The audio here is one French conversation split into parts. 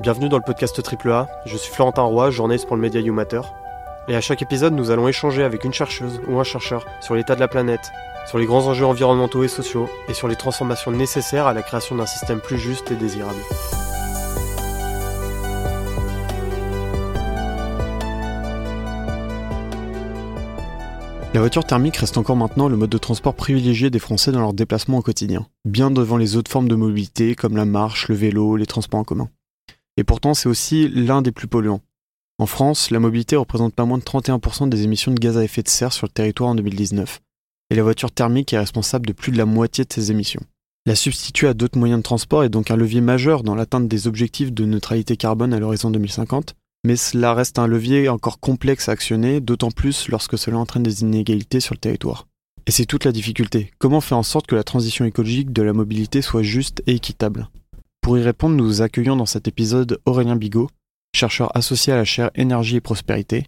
Bienvenue dans le podcast AAA, je suis Florentin Roy, journaliste pour le média YouMatter. Et à chaque épisode, nous allons échanger avec une chercheuse ou un chercheur sur l'état de la planète, sur les grands enjeux environnementaux et sociaux, et sur les transformations nécessaires à la création d'un système plus juste et désirable. La voiture thermique reste encore maintenant le mode de transport privilégié des Français dans leurs déplacements au quotidien, bien devant les autres formes de mobilité comme la marche, le vélo, les transports en commun. Et pourtant, c'est aussi l'un des plus polluants. En France, la mobilité représente pas moins de 31% des émissions de gaz à effet de serre sur le territoire en 2019, et la voiture thermique est responsable de plus de la moitié de ces émissions. La substituer à d'autres moyens de transport est donc un levier majeur dans l'atteinte des objectifs de neutralité carbone à l'horizon 2050, mais cela reste un levier encore complexe à actionner, d'autant plus lorsque cela entraîne des inégalités sur le territoire. Et c'est toute la difficulté. Comment faire en sorte que la transition écologique de la mobilité soit juste et équitable? Pour y répondre, nous accueillons dans cet épisode Aurélien Bigot, chercheur associé à la chaire Énergie et Prospérité.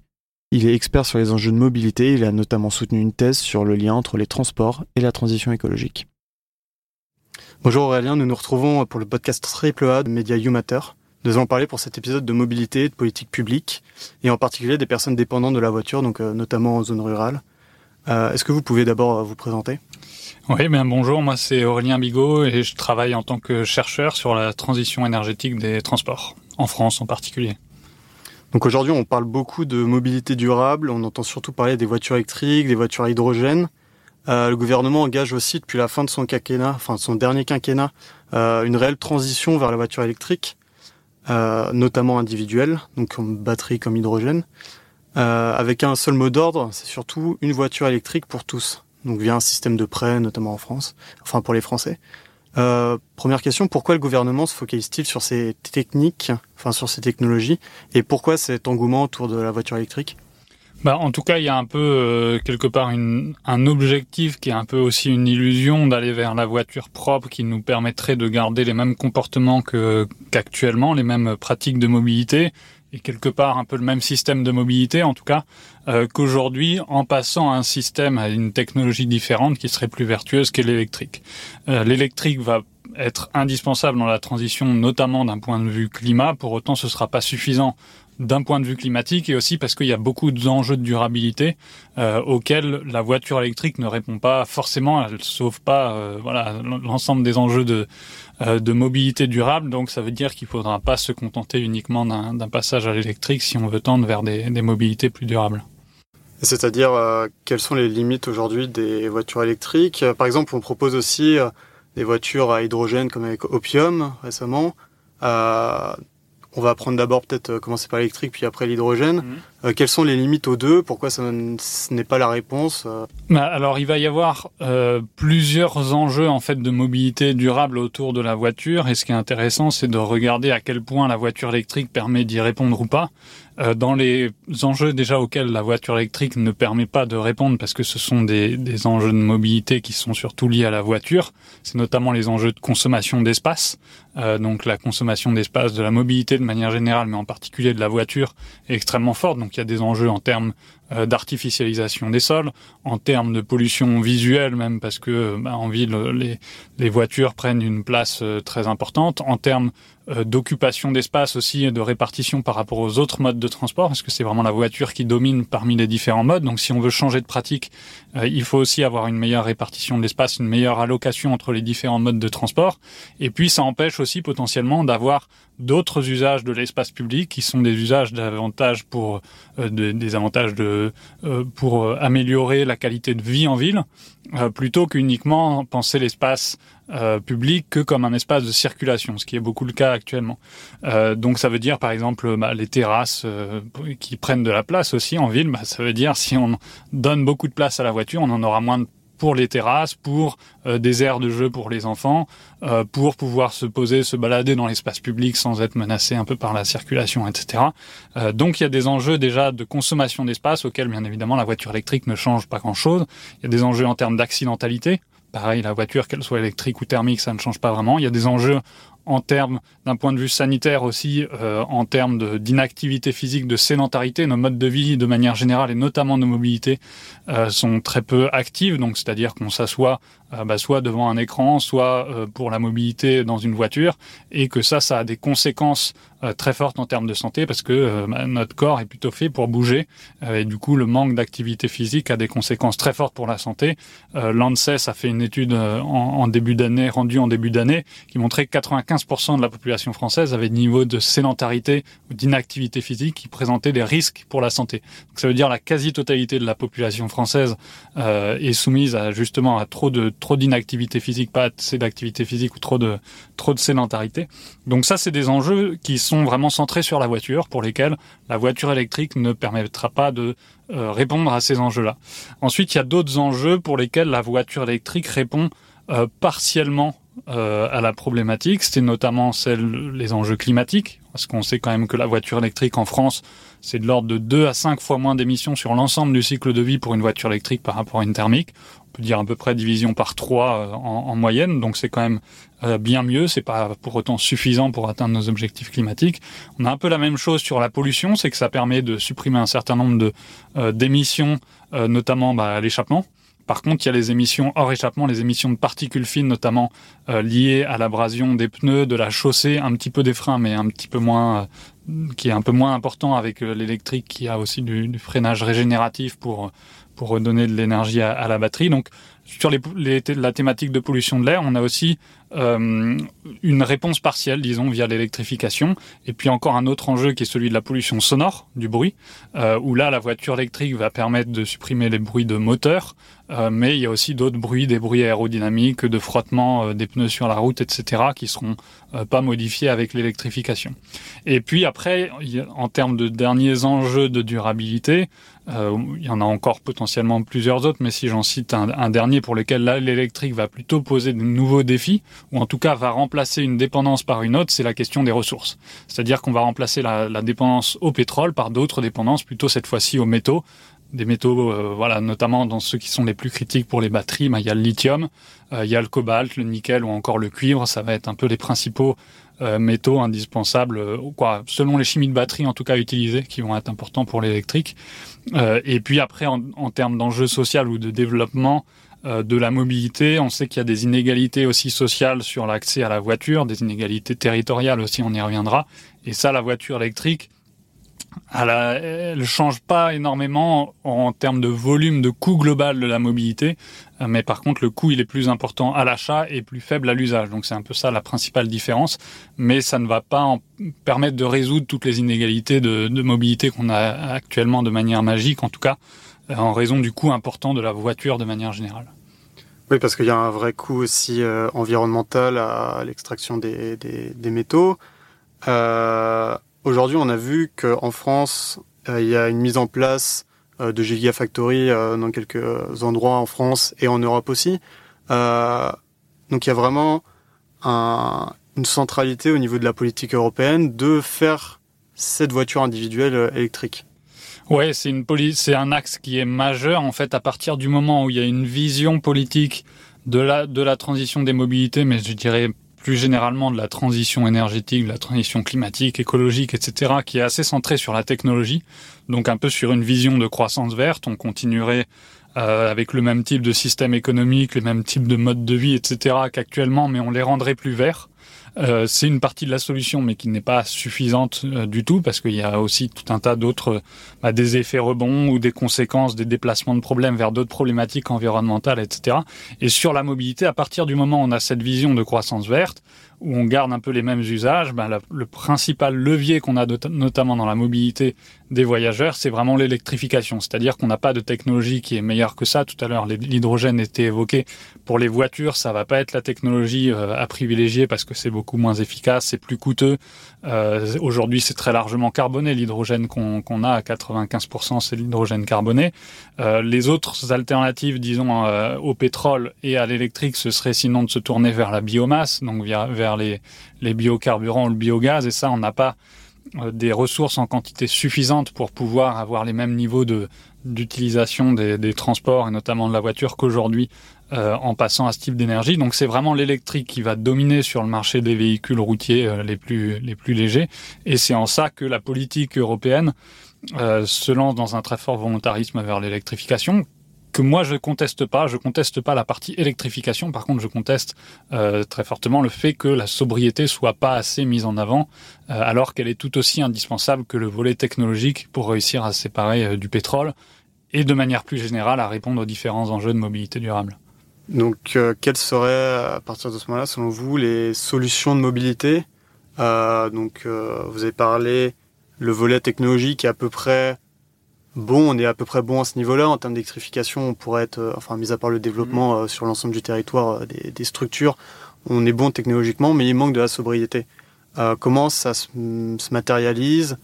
Il est expert sur les enjeux de mobilité, et il a notamment soutenu une thèse sur le lien entre les transports et la transition écologique. Bonjour Aurélien, nous nous retrouvons pour le podcast AAA de Média YouMatter. Nous allons parler pour cet épisode de mobilité, de politique publique, et en particulier des personnes dépendantes de la voiture, donc euh, notamment en zone rurale. Euh, Est-ce que vous pouvez d'abord euh, vous présenter? Oui, bien bonjour, moi c'est Aurélien Bigot et je travaille en tant que chercheur sur la transition énergétique des transports, en France en particulier. Donc aujourd'hui on parle beaucoup de mobilité durable, on entend surtout parler des voitures électriques, des voitures à hydrogène. Euh, le gouvernement engage aussi depuis la fin de son quinquennat, enfin de son dernier quinquennat, euh, une réelle transition vers la voiture électrique. Euh, notamment individuelles, donc comme batterie, comme hydrogène, euh, avec un seul mot d'ordre, c'est surtout une voiture électrique pour tous, donc via un système de prêt, notamment en France, enfin pour les Français. Euh, première question, pourquoi le gouvernement se focalise-t-il sur ces techniques, enfin sur ces technologies, et pourquoi cet engouement autour de la voiture électrique? Bah, en tout cas, il y a un peu euh, quelque part une, un objectif qui est un peu aussi une illusion d'aller vers la voiture propre qui nous permettrait de garder les mêmes comportements que qu'actuellement, les mêmes pratiques de mobilité et quelque part un peu le même système de mobilité en tout cas euh, qu'aujourd'hui en passant à un système à une technologie différente qui serait plus vertueuse qu'est l'électrique. Euh, l'électrique va être indispensable dans la transition, notamment d'un point de vue climat. Pour autant, ce sera pas suffisant d'un point de vue climatique et aussi parce qu'il y a beaucoup d'enjeux de durabilité euh, auxquels la voiture électrique ne répond pas forcément, elle sauve pas euh, voilà l'ensemble des enjeux de euh, de mobilité durable. Donc ça veut dire qu'il faudra pas se contenter uniquement d'un passage à l'électrique si on veut tendre vers des, des mobilités plus durables. C'est-à-dire euh, quelles sont les limites aujourd'hui des voitures électriques? Par exemple, on propose aussi euh, des voitures à hydrogène comme avec Opium récemment. Euh, on va prendre d'abord peut-être euh, commencer par l'électrique puis après l'hydrogène. Mmh. Euh, quelles sont les limites aux deux? Pourquoi ça ce n'est pas la réponse bah, Alors il va y avoir euh, plusieurs enjeux en fait de mobilité durable autour de la voiture et ce qui est intéressant c'est de regarder à quel point la voiture électrique permet d'y répondre ou pas. Euh, dans les enjeux déjà auxquels la voiture électrique ne permet pas de répondre parce que ce sont des, des enjeux de mobilité qui sont surtout liés à la voiture, c'est notamment les enjeux de consommation d'espace, euh, donc la consommation d'espace de la mobilité de manière générale, mais en particulier de la voiture est extrêmement forte. Donc il y a des enjeux en termes d'artificialisation des sols, en termes de pollution visuelle même parce que bah, en ville les, les voitures prennent une place euh, très importante, en termes euh, d'occupation d'espace aussi et de répartition par rapport aux autres modes de transport parce que c'est vraiment la voiture qui domine parmi les différents modes. Donc si on veut changer de pratique, euh, il faut aussi avoir une meilleure répartition de l'espace, une meilleure allocation entre les différents modes de transport. Et puis ça empêche aussi potentiellement d'avoir d'autres usages de l'espace public qui sont des usages davantage pour euh, de, des avantages de euh, pour euh, améliorer la qualité de vie en ville plutôt qu'uniquement penser l'espace public que comme un espace de circulation, ce qui est beaucoup le cas actuellement. donc ça veut dire par exemple bah, les terrasses qui prennent de la place aussi en ville, bah, ça veut dire si on donne beaucoup de place à la voiture, on en aura moins de pour les terrasses, pour euh, des aires de jeu pour les enfants, euh, pour pouvoir se poser, se balader dans l'espace public sans être menacé un peu par la circulation, etc. Euh, donc il y a des enjeux déjà de consommation d'espace auxquels bien évidemment la voiture électrique ne change pas grand-chose. Il y a des enjeux en termes d'accidentalité. Pareil, la voiture, qu'elle soit électrique ou thermique, ça ne change pas vraiment. Il y a des enjeux en termes d'un point de vue sanitaire aussi, euh, en termes d'inactivité physique, de sédentarité. Nos modes de vie, de manière générale, et notamment nos mobilités, euh, sont très peu actives. Donc, c'est-à-dire qu'on s'assoit euh, bah, soit devant un écran, soit euh, pour la mobilité dans une voiture, et que ça, ça a des conséquences euh, très fortes en termes de santé parce que bah, notre corps est plutôt fait pour bouger, et du coup, le manque d'activité physique a des conséquences très fortes pour la santé. L'ANSES a fait une étude en, en début d'année, rendue en début d'année, qui montrait que 95% de la population française avait des niveaux de sédentarité ou d'inactivité physique qui présentaient des risques pour la santé. Donc, ça veut dire la quasi-totalité de la population française est soumise à justement à trop de trop d'inactivité physique, pas assez d'activité physique ou trop de trop de sédentarité. Donc ça, c'est des enjeux qui sont vraiment centrés sur la voiture, pour lesquels la voiture électrique ne permettra pas de euh, répondre à ces enjeux-là. Ensuite, il y a d'autres enjeux pour lesquels la voiture électrique répond euh, partiellement euh, à la problématique. C'était notamment celle, les enjeux climatiques, parce qu'on sait quand même que la voiture électrique en France, c'est de l'ordre de 2 à 5 fois moins d'émissions sur l'ensemble du cycle de vie pour une voiture électrique par rapport à une thermique peut dire à peu près division par trois euh, en, moyenne, donc c'est quand même euh, bien mieux. C'est pas pour autant suffisant pour atteindre nos objectifs climatiques. On a un peu la même chose sur la pollution, c'est que ça permet de supprimer un certain nombre de euh, d'émissions, notamment bah, l'échappement. Par contre, il y a les émissions hors échappement, les émissions de particules fines, notamment liées à l'abrasion des pneus, de la chaussée, un petit peu des freins, mais un petit peu moins, qui est un peu moins important avec l'électrique, qui a aussi du, du, freinage régénératif pour pour redonner de l'énergie à, la batterie. Donc sur les, la thématique de pollution de l'air, on a aussi euh, une réponse partielle, disons, via l'électrification. Et puis encore un autre enjeu qui est celui de la pollution sonore, du bruit, euh, où là, la voiture électrique va permettre de supprimer les bruits de moteur, euh, mais il y a aussi d'autres bruits, des bruits aérodynamiques, de frottement euh, des pneus sur la route, etc., qui seront euh, pas modifiés avec l'électrification. Et puis après, en termes de derniers enjeux de durabilité, il y en a encore potentiellement plusieurs autres, mais si j'en cite un, dernier pour lequel l'électrique va plutôt poser de nouveaux défis, ou en tout cas va remplacer une dépendance par une autre, c'est la question des ressources. C'est-à-dire qu'on va remplacer la, dépendance au pétrole par d'autres dépendances, plutôt cette fois-ci aux métaux, des métaux, euh, voilà, notamment dans ceux qui sont les plus critiques pour les batteries, bah, il y a le lithium, euh, il y a le cobalt, le nickel ou encore le cuivre. Ça va être un peu les principaux euh, métaux indispensables, quoi, selon les chimies de batterie en tout cas utilisées, qui vont être importants pour l'électrique. et puis après, en, en termes d'enjeux sociaux ou de développement de la mobilité, on sait qu'il y a des inégalités aussi sociales sur l'accès à la voiture, des inégalités territoriales aussi, on y reviendra. Et ça, la voiture électrique elle ne change pas énormément en termes de volume de coût global de la mobilité, euh, mais par contre le coût il est plus important à l'achat et plus faible à l'usage. Donc c'est un peu ça la principale différence, mais ça ne va pas permettre de résoudre toutes les inégalités de, mobilité qu'on a actuellement de manière magique, en tout cas euh, en raison du coût important de la voiture de manière générale. Oui, parce qu'il y a un vrai coût aussi euh, environnemental à l'extraction des, métaux. Aujourd'hui, on a vu qu'en France, euh, il y a une mise en place euh, de Gigafactory euh, dans quelques endroits en France et en Europe aussi. donc il y a vraiment une centralité au niveau de la politique européenne de faire cette voiture individuelle électrique. Ouais, c'est une c'est un axe qui est majeur en fait à partir du moment où il y a une vision politique de la de la transition des mobilités, mais je dirais plus généralement de la transition énergétique, de la transition climatique, écologique, etc., qui est assez centrée sur la technologie, donc un peu sur une vision de croissance verte. On continuerait euh, avec le même type de système économique, le même type de mode de vie, etc., qu'actuellement, mais on les rendrait plus verts. Euh, c'est une partie de la solution, mais qui n'est pas suffisante euh, du tout, parce qu'il y a aussi tout un tas d'autres, bah, des effets rebonds ou des conséquences, des déplacements de problèmes vers d'autres problématiques environnementales, etc. Et sur la mobilité, à partir du moment où on a cette vision de croissance verte, où on garde un peu les mêmes usages, ben le principal levier qu'on a notamment dans la mobilité des voyageurs, c'est vraiment l'électrification. C'est-à-dire qu'on n'a pas de technologie qui est meilleure que ça. Tout à l'heure, l'hydrogène était évoqué. Pour les voitures, ça va pas être la technologie euh, à privilégier parce que c'est beaucoup moins efficace, c'est plus coûteux. Euh, Aujourd'hui, c'est très largement carboné. L'hydrogène qu'on a à 95%, c'est l'hydrogène carboné. Euh, les autres alternatives, disons, au pétrole et à l'électrique, ce serait sinon de se tourner vers la biomasse, donc vers, les, biocarburants ou le biogaz. Et ça, on n'a pas euh, des ressources en quantité suffisante pour pouvoir avoir les mêmes niveaux d'utilisation des, transports et notamment de la voiture qu'aujourd'hui en passant à ce type d'énergie. Donc c'est vraiment l'électrique qui va dominer sur le marché des véhicules routiers les plus les plus légers, et c'est en ça que la politique européenne se lance dans un très fort volontarisme vers l'électrification que moi je conteste pas. Je conteste pas la partie électrification. Par contre, je conteste euh, très fortement le fait que la sobriété soit pas assez mise en avant, euh, alors qu'elle est tout aussi indispensable que le volet technologique pour réussir à se séparer euh, du pétrole et de manière plus générale à répondre aux différents enjeux de mobilité durable. Donc, quelles seraient à partir de ce moment-là, selon vous, les solutions de mobilité? Donc, vous avez parlé le volet technologique est à peu près bon, on est à peu près bon à ce niveau-là. En termes d'électrification, on pourrait être, euh, enfin, mis à part le développement mm. euh, sur l'ensemble du territoire euh, des, structures, on est bon technologiquement, mais il manque de la sobriété. comment ça se matérialise?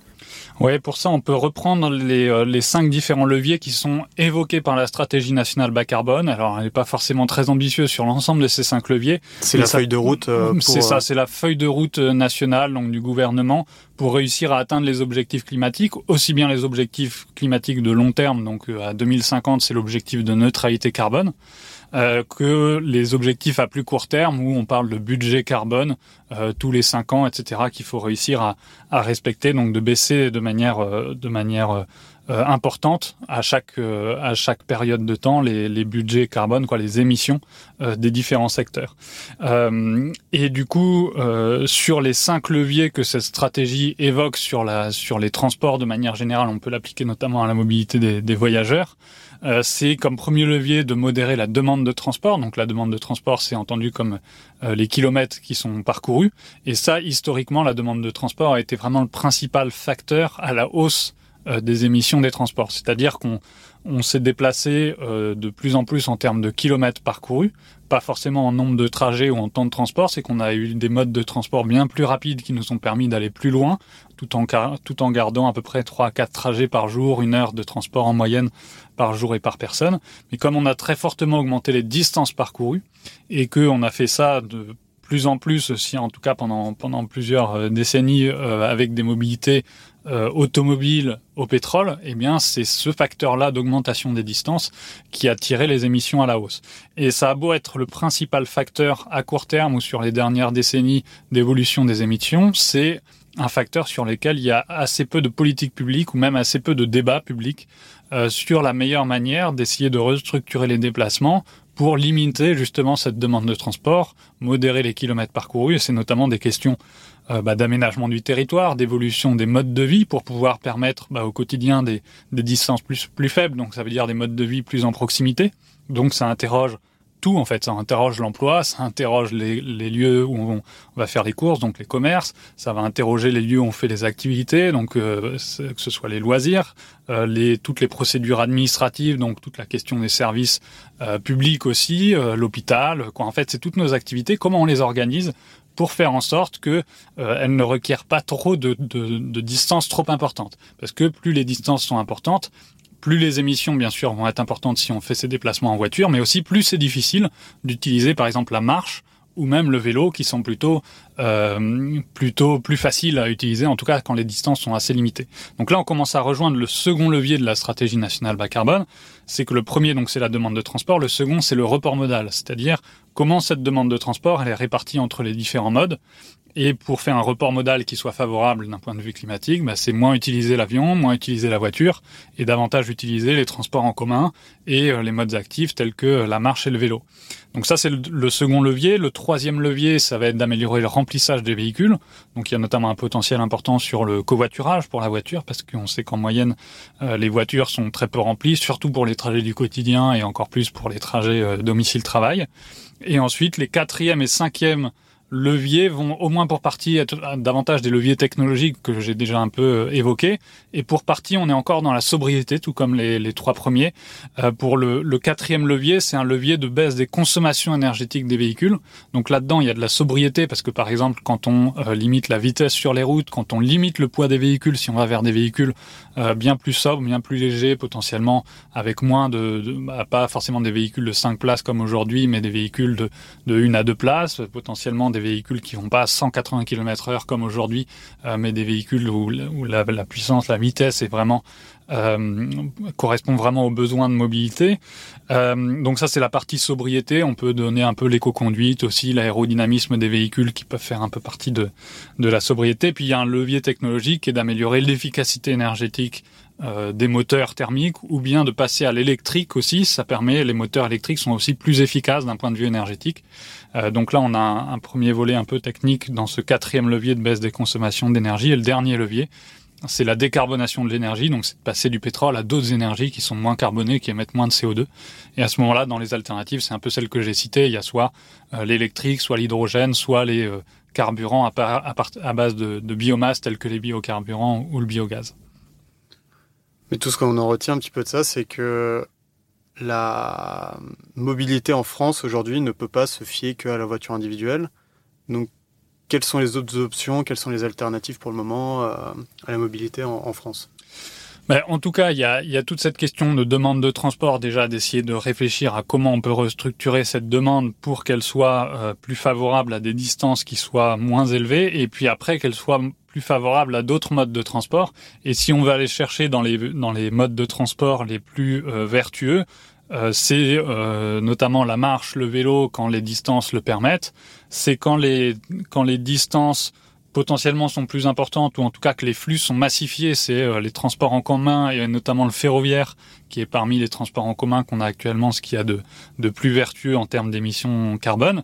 Oui, pour ça, on peut reprendre les, euh, les, cinq différents leviers qui sont évoqués par la stratégie nationale bas carbone. Alors, elle n'est pas forcément très ambitieuse sur l'ensemble de ces cinq leviers. C'est la feuille de route. Euh, c'est ça, c'est la feuille de route euh, nationale donc du gouvernement pour réussir à atteindre les objectifs climatiques, aussi bien les objectifs climatiques de long terme, donc à 2050, c'est l'objectif de neutralité carbone. Euh, que les objectifs à plus court terme où on parle de budget carbone euh, tous les cinq ans, etc. qu'il faut réussir à, à, respecter, donc de baisser de manière euh, de manière importante à chaque à chaque période de temps les, les budgets carbone, quoi, les émissions des différents secteurs. et du coup, sur les cinq leviers que cette stratégie évoque sur la sur les transports de manière générale, on peut l'appliquer notamment à la mobilité des, des voyageurs. Euh, c'est comme premier levier de modérer la demande de transport. Donc la demande de transport, c'est entendu comme euh, les kilomètres qui sont parcourus. Et ça, historiquement, la demande de transport a été vraiment le principal facteur à la hausse euh, des émissions des transports. C'est-à-dire qu'on on s'est déplacé de plus en plus en termes de kilomètres parcourus, pas forcément en nombre de trajets ou en temps de transport, c'est qu'on a eu des modes de transport bien plus rapides qui nous ont permis d'aller plus loin, tout en, tout en gardant à peu près 3 à 4 trajets par jour, une heure de transport en moyenne par jour et par personne. Mais comme on a très fortement augmenté les distances parcourues et qu'on a fait ça de plus en plus, aussi en tout cas pendant, pendant plusieurs euh, décennies, euh, avec des mobilités euh, automobiles au pétrole, eh bien c'est ce facteur-là d'augmentation des distances qui a tiré les émissions à la hausse. Et ça a beau être le principal facteur à court terme ou sur les dernières décennies d'évolution des émissions, c'est un facteur sur lequel il y a assez peu de politique publique ou même assez peu de débat public euh, sur la meilleure manière d'essayer de restructurer les déplacements pour limiter justement cette demande de transport, modérer les kilomètres parcourus, c'est notamment des questions euh, bah, d'aménagement du territoire, d'évolution des modes de vie pour pouvoir permettre bah, au quotidien des, des distances plus, plus faibles, donc ça veut dire des modes de vie plus en proximité. Donc ça interroge en fait. Ça interroge l'emploi, ça interroge les, lieux où on va faire les courses, donc les commerces. Ça va interroger les lieux où on fait les activités, donc euh, que ce soit les loisirs, euh, les, toutes les procédures administratives, donc toute la question des services euh, publics aussi, l'hôpital. En fait, c'est toutes nos activités. Comment on les organise pour faire en sorte que elles ne requièrent pas trop de distances trop importantes. Parce que plus les distances sont importantes, plus les émissions, bien sûr, vont être importantes si on fait ces déplacements en voiture, mais aussi plus c'est difficile d'utiliser, par exemple, la marche ou même le vélo, qui sont plutôt euh, plutôt plus faciles à utiliser, en tout cas quand les distances sont assez limitées. Donc là, on commence à rejoindre le second levier de la stratégie nationale bas carbone. C'est que le premier, donc, c'est la demande de transport. Le second, c'est le report modal, c'est-à-dire comment cette demande de transport elle est répartie entre les différents modes et pour faire un report modal qui soit favorable d'un point de vue climatique, bah, c'est moins utiliser l'avion, moins utiliser la voiture et davantage utiliser les transports en commun et euh, les modes actifs tels que euh, la marche et le vélo. Donc ça, c'est le, second levier. Le troisième levier, ça va être d'améliorer le remplissage des véhicules. Donc il y a notamment un potentiel important sur le covoiturage pour la voiture parce qu'on sait qu'en moyenne, euh, les voitures sont très peu remplies, surtout pour les trajets du quotidien et encore plus pour les trajets domicile-travail. Et ensuite, les quatrième et cinquième leviers vont au moins pour partie être davantage des leviers technologiques que j'ai déjà un peu euh, évoqués. Et pour partie, on est encore dans la sobriété, tout comme les, trois premiers. Euh, pour le, quatrième levier, c'est un levier de baisse des consommations énergétiques des véhicules. Donc là-dedans, il y a de la sobriété parce que par exemple, quand on euh, limite la vitesse sur les routes, quand on limite le poids des véhicules, si on va vers des véhicules bien plus sobres, bien plus légers, potentiellement avec moins de, bah, pas forcément des véhicules de 5 places comme aujourd'hui, mais des véhicules de, de 1 à 2 places, potentiellement des véhicules qui vont pas à 180 km heure comme aujourd'hui, mais des véhicules où, la, puissance, la vitesse vraiment euh, correspond vraiment aux besoins de mobilité. Euh, donc ça c'est la partie sobriété. On peut donner un peu l'éco-conduite aussi, l'aérodynamisme des véhicules qui peuvent faire un peu partie de, de la sobriété. Puis il y a un levier technologique qui est d'améliorer l'efficacité énergétique euh, des moteurs thermiques ou bien de passer à l'électrique aussi. Ça permet, les moteurs électriques sont aussi plus efficaces d'un point de vue énergétique. Euh, donc là, on a un, premier volet un peu technique dans ce quatrième levier de baisse des consommations d'énergie. Et le dernier levier, c'est la décarbonation de l'énergie, donc c'est de passer du pétrole à d'autres énergies qui sont moins carbonées, qui émettent moins de CO2. Et à ce moment-là, dans les alternatives, c'est un peu celle que j'ai citée, il y a soit euh, l'électrique, soit l'hydrogène, soit les euh, carburants à, base de, biomasse tels que les biocarburants ou le biogaz. Mais tout ce qu'on en retient un petit peu de ça, c'est que la mobilité en France aujourd'hui ne peut pas se fier qu'à la voiture individuelle. Donc quelles sont les autres options, quelles sont les alternatives pour le moment euh, à la mobilité en, France? Ben, en tout cas, il y a, toute cette question de demande de transport déjà, d'essayer de réfléchir à comment on peut restructurer cette demande pour qu'elle soit euh, plus favorable à des distances qui soient moins élevées, et puis après qu'elle soit favorable à d'autres modes de transport. Et si on veut aller chercher dans les, dans les modes de transport les plus euh, vertueux, euh, c'est euh, notamment la marche, le vélo quand les distances le permettent. C'est quand les quand les distances potentiellement sont plus importantes ou en tout cas que les flux sont massifiés, c'est euh, les transports en commun et notamment le ferroviaire qui est parmi les transports en commun qu'on a actuellement ce qu'il y a de de plus vertueux en termes d'émissions carbone.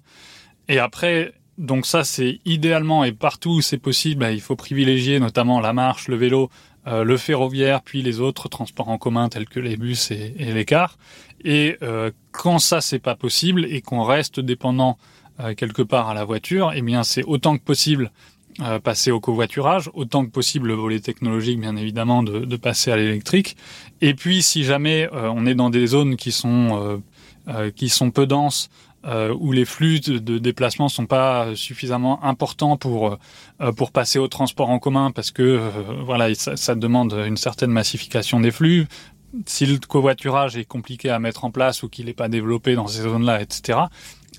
Et après donc ça c'est idéalement et partout où c'est possible, bah, il faut privilégier notamment la marche, le vélo, le ferroviaire, puis les autres transports en commun tels que les bus et, et les cars. Et euh, quand ça c'est pas possible et qu'on reste dépendant euh, quelque part à la voiture, eh bien c'est autant que possible euh, passer au covoiturage, autant que possible le volet technologique bien évidemment de, de passer à l'électrique. Et puis si jamais on est dans des zones qui sont qui sont peu denses où les flux de, déplacement sont pas suffisamment importants pour pour passer au transport en commun parce que voilà ça, ça, demande une certaine massification des flux si le covoiturage est compliqué à mettre en place ou qu'il n'est pas développé dans ces zones-là, etc.,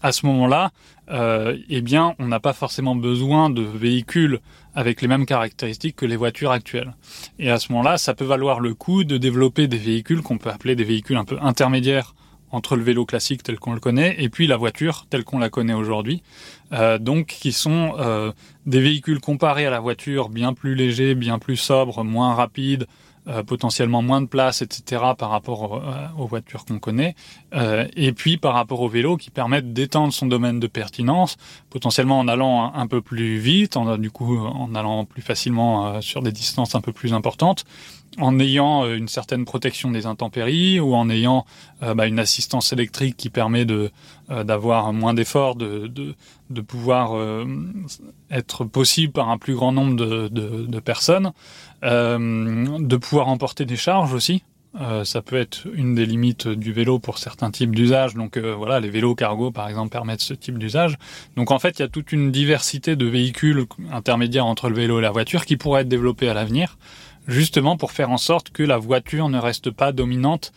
à ce moment-là, euh, eh bien, on n'a pas forcément besoin de véhicules avec les mêmes caractéristiques que les voitures actuelles. Et à ce moment-là, ça peut valoir le coup de développer des véhicules qu'on peut appeler des véhicules un peu intermédiaires entre le vélo classique tel qu'on le connaît et puis la voiture telle qu'on la connaît aujourd'hui. Euh, donc, qui sont euh, des véhicules comparés à la voiture bien plus légers, bien plus sobres, moins rapides, euh, potentiellement moins de place, etc. par rapport euh, aux voitures qu'on connaît, euh, et puis par rapport aux vélos qui permettent d'étendre son domaine de pertinence, potentiellement en allant un, peu plus vite, en, du coup en allant plus facilement sur des distances un peu plus importantes, en ayant une certaine protection des intempéries ou en ayant bah, une assistance électrique qui permet de d'avoir moins d'efforts, de, de, pouvoir être possible par un plus grand nombre de, de, personnes. Euh, de pouvoir emporter des charges aussi. Euh, ça peut être une des limites du vélo pour certains types d'usages. Donc euh, voilà, les vélos cargo par exemple permettent ce type d'usage. Donc en fait, il y a toute une diversité de véhicules intermédiaires entre le vélo et la voiture qui pourraient être développés à l'avenir, justement pour faire en sorte que la voiture ne reste pas dominante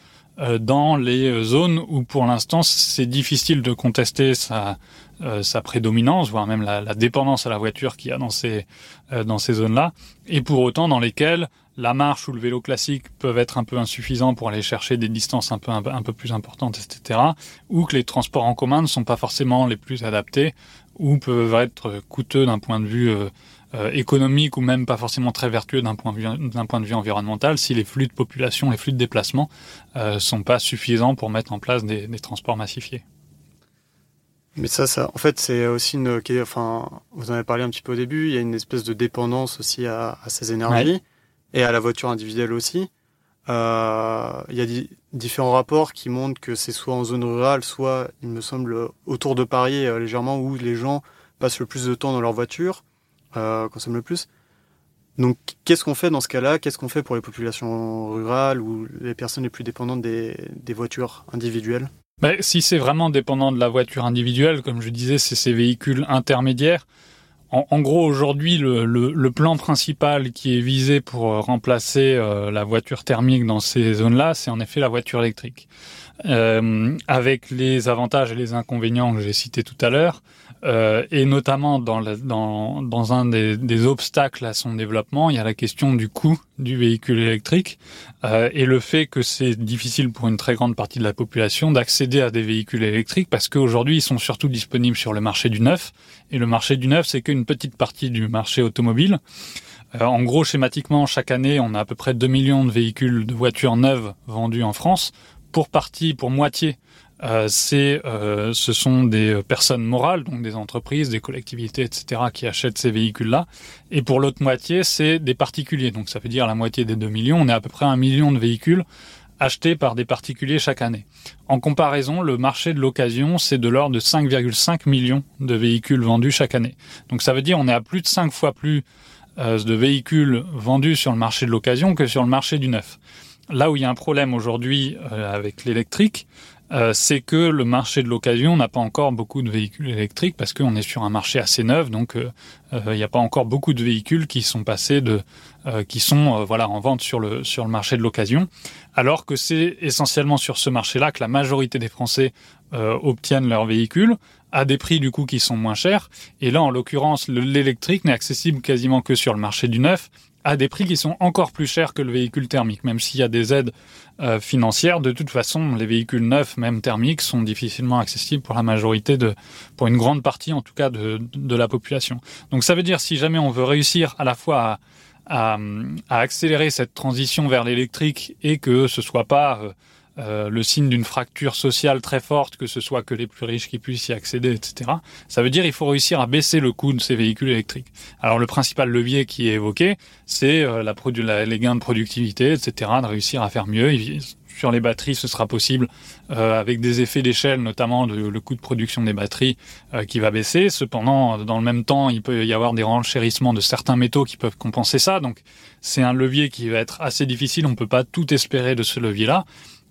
dans les zones où pour l'instant c'est difficile de contester sa, euh, prédominance, voire même la, dépendance à la voiture qu'il y a dans ces, euh, dans ces zones-là, et pour autant dans lesquelles la marche ou le vélo classique peuvent être un peu insuffisants pour aller chercher des distances un peu, un, peu plus importantes, etc., ou que les transports en commun ne sont pas forcément les plus adaptés, ou peuvent être coûteux d'un point de vue euh, économique ou même pas forcément très vertueux d'un point, de vue, d'un point de vue environnemental si les flux de population, les flux de déplacement euh, sont pas suffisants pour mettre en place des, des transports massifiés. Mais ça, ça, en fait, c'est aussi une, enfin, vous en avez parlé un petit peu au début, il y a une espèce de dépendance aussi à, à ces énergies et à la voiture individuelle aussi. Euh, il y a différents rapports qui montrent que c'est soit en zone rurale, soit, il me semble, autour de Paris euh, légèrement, où les gens passent le plus de temps dans leur voiture, euh, consomment le plus. Donc, qu'est-ce qu'on fait dans ce cas-là? Qu'est-ce qu'on fait pour les populations rurales ou les personnes les plus dépendantes des, des voitures individuelles? Bah, si c'est vraiment dépendant de la voiture individuelle, comme je disais, c'est ces véhicules intermédiaires. En, gros, aujourd'hui, le, le, plan principal qui est visé pour euh, remplacer euh, la voiture thermique dans ces zones-là, c'est en effet la voiture électrique. Euh, avec les avantages et les inconvénients que j'ai cités tout à l'heure. Euh, et notamment dans, dans, dans un des, des, obstacles à son développement, il y a la question du coût du véhicule électrique euh, et le fait que c'est difficile pour une très grande partie de la population d'accéder à des véhicules électriques parce qu'aujourd'hui ils sont surtout disponibles sur le marché du neuf et le marché du neuf c'est qu'une petite partie du marché automobile. Euh, en gros, schématiquement, chaque année, on a à peu près 2 millions de véhicules de voitures neuves vendus en France. Pour partie, pour moitié, euh, c'est, euh, ce sont des personnes morales, donc des entreprises, des collectivités, etc., qui achètent ces véhicules-là. Et pour l'autre moitié, c'est des particuliers. Donc ça veut dire la moitié des 2 millions. On est à peu près un million de véhicules achetés par des particuliers chaque année. En comparaison, le marché de l'occasion, c'est de l'ordre de 5,5 millions de véhicules vendus chaque année. Donc ça veut dire on est à plus de 5 fois plus euh, de véhicules vendus sur le marché de l'occasion que sur le marché du neuf. Là où il y a un problème aujourd'hui euh, avec l'électrique, euh, c'est que le marché de l'occasion n'a pas encore beaucoup de véhicules électriques parce qu'on est sur un marché assez neuf, donc euh, il n'y a pas encore beaucoup de véhicules qui sont passés de, qui sont voilà en vente sur le sur le marché de l'occasion, alors que c'est essentiellement sur ce marché-là que la majorité des Français obtiennent leurs véhicules à des prix du coup qui sont moins chers. Et là, en l'occurrence, l'électrique n'est accessible quasiment que sur le marché du neuf à des prix qui sont encore plus chers que le véhicule thermique, même s'il y a des aides euh, financières. De toute façon, les véhicules neufs, même thermiques, sont difficilement accessibles pour la majorité de, pour une grande partie en tout cas de, de la population. Donc ça veut dire si jamais on veut réussir à la fois à, à, à accélérer cette transition vers l'électrique et que ce soit pas euh, euh, le signe d'une fracture sociale très forte, que ce soit que les plus riches qui puissent y accéder, etc. Ça veut dire qu'il faut réussir à baisser le coût de ces véhicules électriques. Alors le principal levier qui est évoqué, c'est euh, la, les gains de productivité, etc., de réussir à faire mieux. Sur les batteries, ce sera possible euh, avec des effets d'échelle, notamment le coût de production des batteries qui va baisser. Cependant, dans le même temps, il peut y avoir des renchérissements de certains métaux qui peuvent compenser ça. Donc, c'est un levier qui va être assez difficile. On ne peut pas tout espérer de ce levier-là.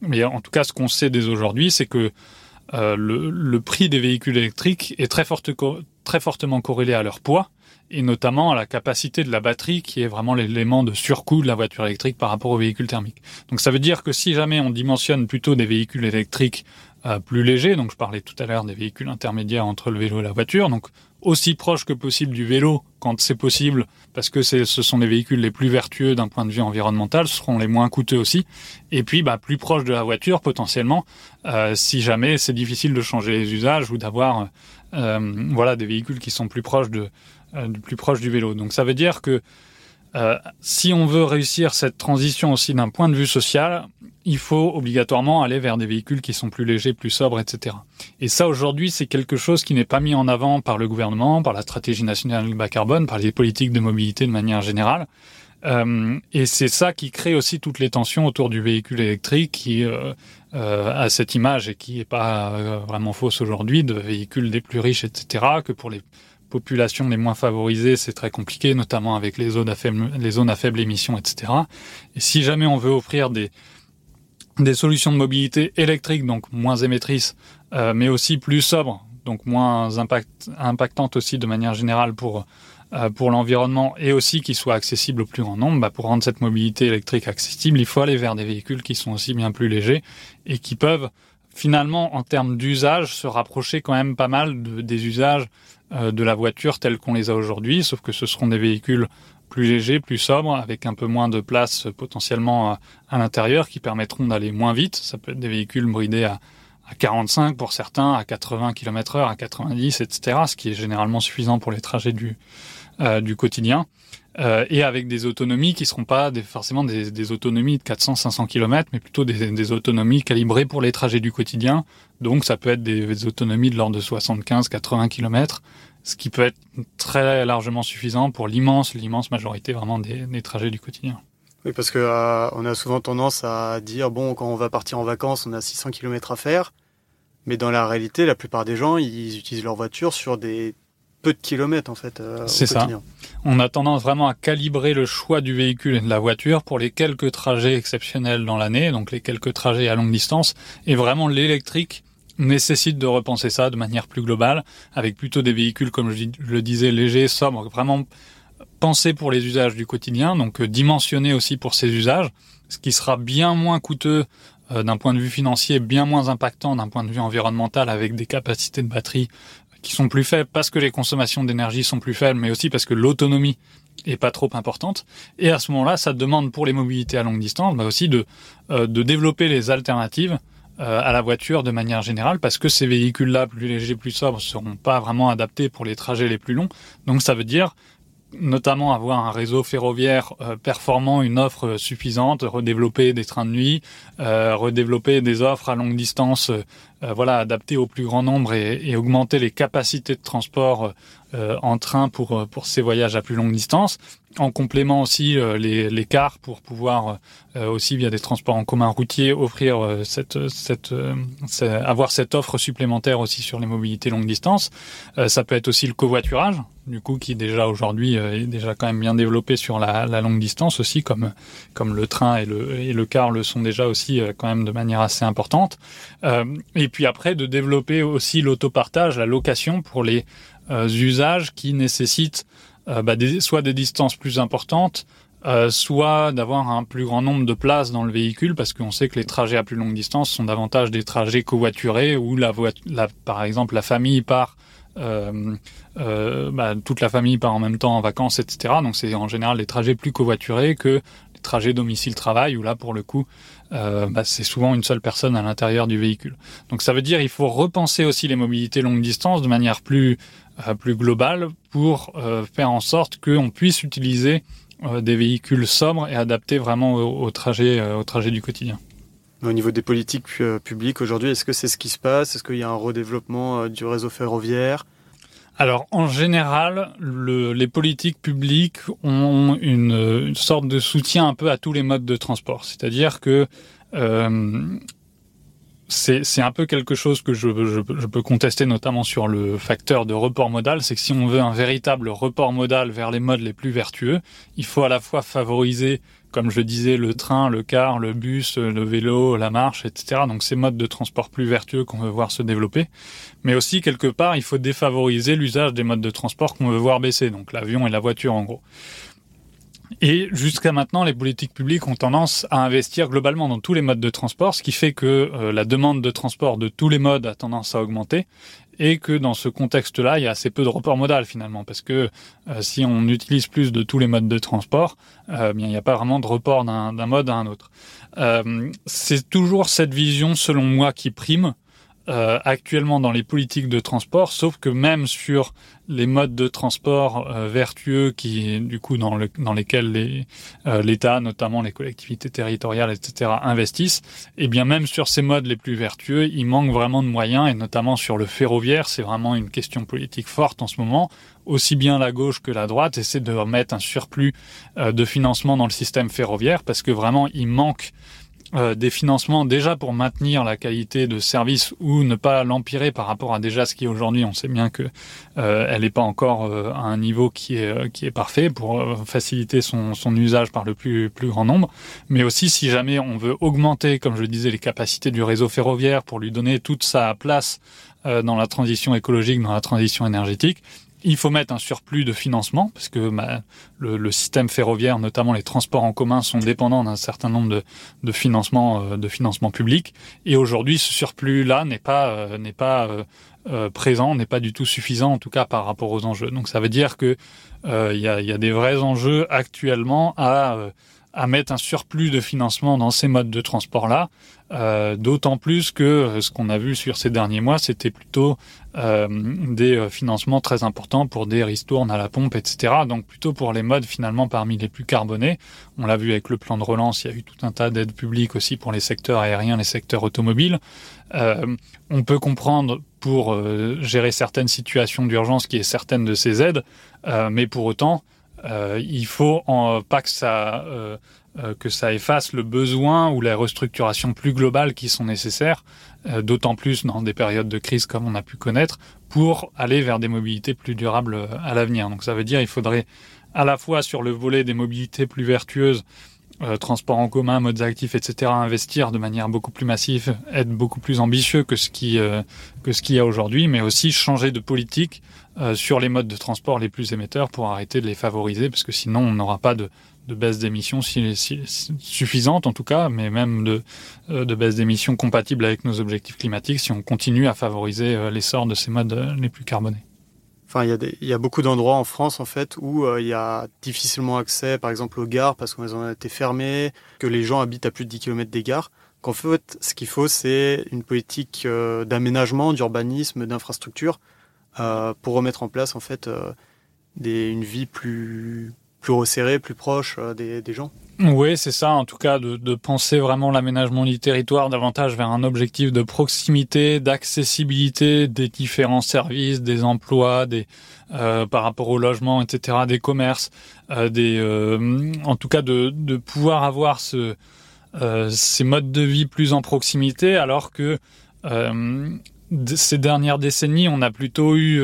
Mais en tout cas, ce qu'on sait dès aujourd'hui, c'est que euh, le, prix des véhicules électriques est très fortement corrélé à leur poids et notamment à la capacité de la batterie qui est vraiment l'élément de surcoût de la voiture électrique par rapport aux véhicules thermiques. Donc ça veut dire que si jamais on dimensionne plutôt des véhicules électriques euh, plus légers, donc je parlais tout à l'heure des véhicules intermédiaires entre le vélo et la voiture, donc aussi proche que possible du vélo quand c'est possible, parce que ce sont les véhicules les plus vertueux d'un point de vue environnemental, seront les moins coûteux aussi, et puis bah, plus proche de la voiture potentiellement, euh, si jamais c'est difficile de changer les usages ou d'avoir euh, voilà des véhicules qui sont plus proches de euh, plus proche du vélo. Donc ça veut dire que euh, si on veut réussir cette transition aussi d'un point de vue social, il faut obligatoirement aller vers des véhicules qui sont plus légers, plus sobres, etc. Et ça, aujourd'hui, c'est quelque chose qui n'est pas mis en avant par le gouvernement, par la stratégie nationale bas carbone, par les politiques de mobilité de manière générale. Euh, et c'est ça qui crée aussi toutes les tensions autour du véhicule électrique qui euh, euh a cette image et qui n'est pas euh, vraiment fausse aujourd'hui de véhicules des plus riches, etc. Que pour les populations les moins favorisées, c'est très compliqué, notamment avec les zones à faible, les zones à faible émission, etc. Et si jamais on veut offrir des, des solutions de mobilité électrique, donc moins émettrices, euh, mais aussi plus sobres, donc moins impact, impactantes aussi de manière générale pour euh, pour l'environnement et aussi qui soient accessibles au plus grand nombre, bah pour rendre cette mobilité électrique accessible, il faut aller vers des véhicules qui sont aussi bien plus légers et qui peuvent finalement en termes d'usage se rapprocher quand même pas mal de, des usages euh, de la voiture telle qu'on les a aujourd'hui, sauf que ce seront des véhicules plus légers, plus sobres, avec un peu moins de place potentiellement à, à l'intérieur, qui permettront d'aller moins vite. Ça peut être des véhicules bridés à, à 45 pour certains, à 80 km heure, à 90, etc., ce qui est généralement suffisant pour les trajets du, euh, du quotidien. Euh, et avec des autonomies qui seront pas forcément des, autonomies de 400-500 km, mais plutôt des, autonomies calibrées pour les trajets du quotidien. Donc ça peut être des, autonomies de l'ordre de 75-80 km, ce qui peut être très largement suffisant pour l'immense, l'immense majorité vraiment des, des trajets du quotidien. Oui, parce que euh, on a souvent tendance à dire bon, quand on va partir en vacances, on a 600 km à faire, mais dans la réalité, la plupart des gens, ils utilisent leur voiture sur des peu de kilomètres en fait. Euh, c'est ça. On a tendance vraiment à calibrer le choix du véhicule et de la voiture pour les quelques trajets exceptionnels dans l'année, donc les quelques trajets à longue distance, et vraiment l'électrique nécessite de repenser ça de manière plus globale, avec plutôt des véhicules, comme je le disais, légers, sobres, vraiment pensés pour les usages du quotidien, donc euh, dimensionnés aussi pour ces usages, ce qui sera bien moins coûteux euh, d'un point de vue financier, bien moins impactant d'un point de vue environnemental, avec des capacités de batterie qui sont plus faibles parce que les consommations d'énergie sont plus faibles, mais aussi parce que l'autonomie est pas trop importante. Et à ce moment-là, ça demande pour les mobilités à longue distance, bah aussi de euh, de développer les alternatives euh, à la voiture de manière générale, parce que ces véhicules-là, plus légers, plus sobres, seront pas vraiment adaptés pour les trajets les plus longs. Donc ça veut dire notamment avoir un réseau ferroviaire euh, performant, une offre suffisante, redévelopper des trains de nuit, euh, redévelopper des offres à longue distance, euh, voilà, adaptées au plus grand nombre et, et, augmenter les capacités de transport en train pour pour ces voyages à plus longue distance. En complément aussi les, les cars pour pouvoir aussi via des transports en commun routiers offrir cette cette avoir cette offre supplémentaire aussi sur les mobilités longue distance. ça peut être aussi le covoiturage du coup, qui déjà aujourd'hui euh, est déjà quand même bien développé sur la, la, longue distance aussi, comme comme le train et le et le car le sont déjà aussi euh, quand même de manière assez importante. Euh, et puis après, de développer aussi l'autopartage, la location pour les euh, usages qui nécessitent bah, des, soit des distances plus importantes, euh, soit d'avoir un plus grand nombre de places dans le véhicule, parce qu'on sait que les trajets à plus longue distance sont davantage des trajets covoiturés, où la, la, par exemple la famille part euh, euh, bah, toute la famille part en même temps en vacances, etc. Donc c'est en général des trajets plus covoiturés que les trajets domicile-travail, où là pour le coup euh, bah, c'est souvent une seule personne à l'intérieur du véhicule. Donc ça veut dire il faut repenser aussi les mobilités longue distance de manière plus euh, plus globale pour euh, faire en sorte qu'on puisse utiliser euh, des véhicules sobres et adaptés vraiment au, au trajet au trajet du quotidien. Au niveau des politiques publiques aujourd'hui, est-ce que c'est ce qui se passe? Est-ce qu'il y a un redéveloppement du réseau ferroviaire? Alors en général, le, les politiques publiques ont une, une, sorte de soutien un peu à tous les modes de transport. C'est-à-dire que euh, c'est un peu quelque chose que je, peux contester notamment sur le facteur de report modal, c'est que si on veut un véritable report modal vers les modes les plus vertueux, il faut à la fois favoriser, comme je disais, le train, le car, le bus, le vélo, la marche, etc. Donc ces modes de transport plus vertueux qu'on veut voir se développer. Mais aussi, quelque part, il faut défavoriser l'usage des modes de transport qu'on veut voir baisser, donc l'avion et la voiture en gros. Et jusqu'à maintenant, les politiques publiques ont tendance à investir globalement dans tous les modes de transport, ce qui fait que euh, la demande de transport de tous les modes a tendance à augmenter et que dans ce contexte-là, il y a assez peu de report modal finalement, parce que euh, si on utilise plus de tous les modes de transport, euh, bien il n'y a pas vraiment de report d'un mode à un autre. C'est toujours cette vision, selon moi, qui prime actuellement dans les politiques de transport, sauf que même sur les modes de transport euh, vertueux qui, du coup, dans, le, dans lesquels euh, l'État, notamment les collectivités territoriales, etc., investissent, et eh bien même sur ces modes les plus vertueux, il manque vraiment de moyens, et notamment sur le ferroviaire, c'est vraiment une question politique forte en ce moment. Aussi bien la gauche que la droite essaient de remettre un surplus de financement dans le système ferroviaire, parce que vraiment il manque euh, des financements déjà pour maintenir la qualité de service ou ne pas l'empirer par rapport à déjà ce qui est aujourd'hui. On sait bien que euh, elle n'est pas encore euh, à un niveau qui est qui est parfait pour faciliter son, son usage par le plus plus grand nombre. Mais aussi si jamais on veut augmenter, comme je le disais, les capacités du réseau ferroviaire pour lui donner toute sa place dans la transition écologique, dans la transition énergétique, il faut mettre un surplus de financement parce que bah, le, système ferroviaire, notamment les transports en commun, sont dépendants d'un certain nombre de, financements euh, de financement public. Et aujourd'hui, ce surplus-là n'est pas euh, n'est pas euh, présent, n'est pas du tout suffisant, en tout cas par rapport aux enjeux. Donc ça veut dire que il y, a, des vrais enjeux actuellement à à mettre un surplus de financement dans ces modes de transport-là, euh, d'autant plus que euh, ce qu'on a vu sur ces derniers mois, c'était plutôt euh, des euh, financements très importants pour des ristournes à la pompe, etc. Donc plutôt pour les modes finalement parmi les plus carbonés. On l'a vu avec le plan de relance, il y a eu tout un tas d'aides publiques aussi pour les secteurs aériens, les secteurs automobiles. Euh, on peut comprendre pour euh, gérer certaines situations d'urgence qui est certaines de ces aides, mais pour autant, euh, il faut en, pas que ça euh, euh, que ça efface le besoin ou la restructuration plus globale qui sont nécessaires, d'autant plus dans des périodes de crise comme on a pu connaître, pour aller vers des mobilités plus durables à l'avenir. Donc ça veut dire il faudrait à la fois sur le volet des mobilités plus vertueuses euh, transport en commun, modes actifs, etc., investir de manière beaucoup plus massive, être beaucoup plus ambitieux que ce qui que ce qu'il y a aujourd'hui, mais aussi changer de politique sur les modes de transport les plus émetteurs pour arrêter de les favoriser, parce que sinon on n'aura pas de, de baisse d'émissions si, si, suffisante en tout cas, mais même de, de baisse d'émissions compatibles avec nos objectifs climatiques si on continue à favoriser l'essor de ces modes les plus carbonés. Enfin, il y, a y a beaucoup d'endroits en France en fait où euh, il y a difficilement accès, par exemple aux gares parce qu'elles ont été fermées, que les gens habitent à plus de 10 km des gares. Qu'en fait, ce qu'il faut, c'est une politique euh, d'aménagement, d'urbanisme, d'infrastructure euh, pour remettre en place en fait des, une vie plus plus resserrée, plus proche des, des gens. Oui, c'est ça, en tout cas, de, penser vraiment l'aménagement du territoire davantage vers un objectif de proximité, d'accessibilité des différents services, des emplois, des euh, par rapport au logement, etc., des commerces, euh, des, euh, en tout cas, de, pouvoir avoir ce, euh, ces modes de vie plus en proximité, alors que euh, ces dernières décennies, on a plutôt eu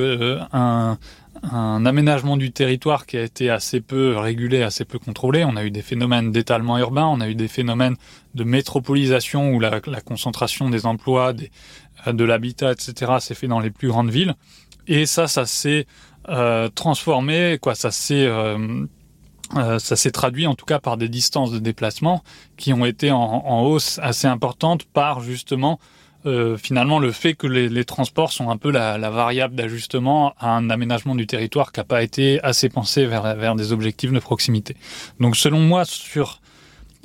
un un aménagement du territoire qui a été assez peu régulé, assez peu contrôlé. On a eu des phénomènes d'étalement urbain, on a eu des phénomènes de métropolisation où la, concentration des emplois, euh, de l'habitat, etc. s'est fait dans les plus grandes villes. Et ça, ça s'est euh, transformé, quoi. Ça s'est euh, euh, ça s'est traduit en tout cas par des distances de déplacement qui ont été en hausse assez importante par justement euh, finalement le fait que les, les, transports sont un peu la, la variable d'ajustement à un aménagement du territoire qui n'a pas été assez pensé vers, vers des objectifs de proximité. Donc selon moi, sur,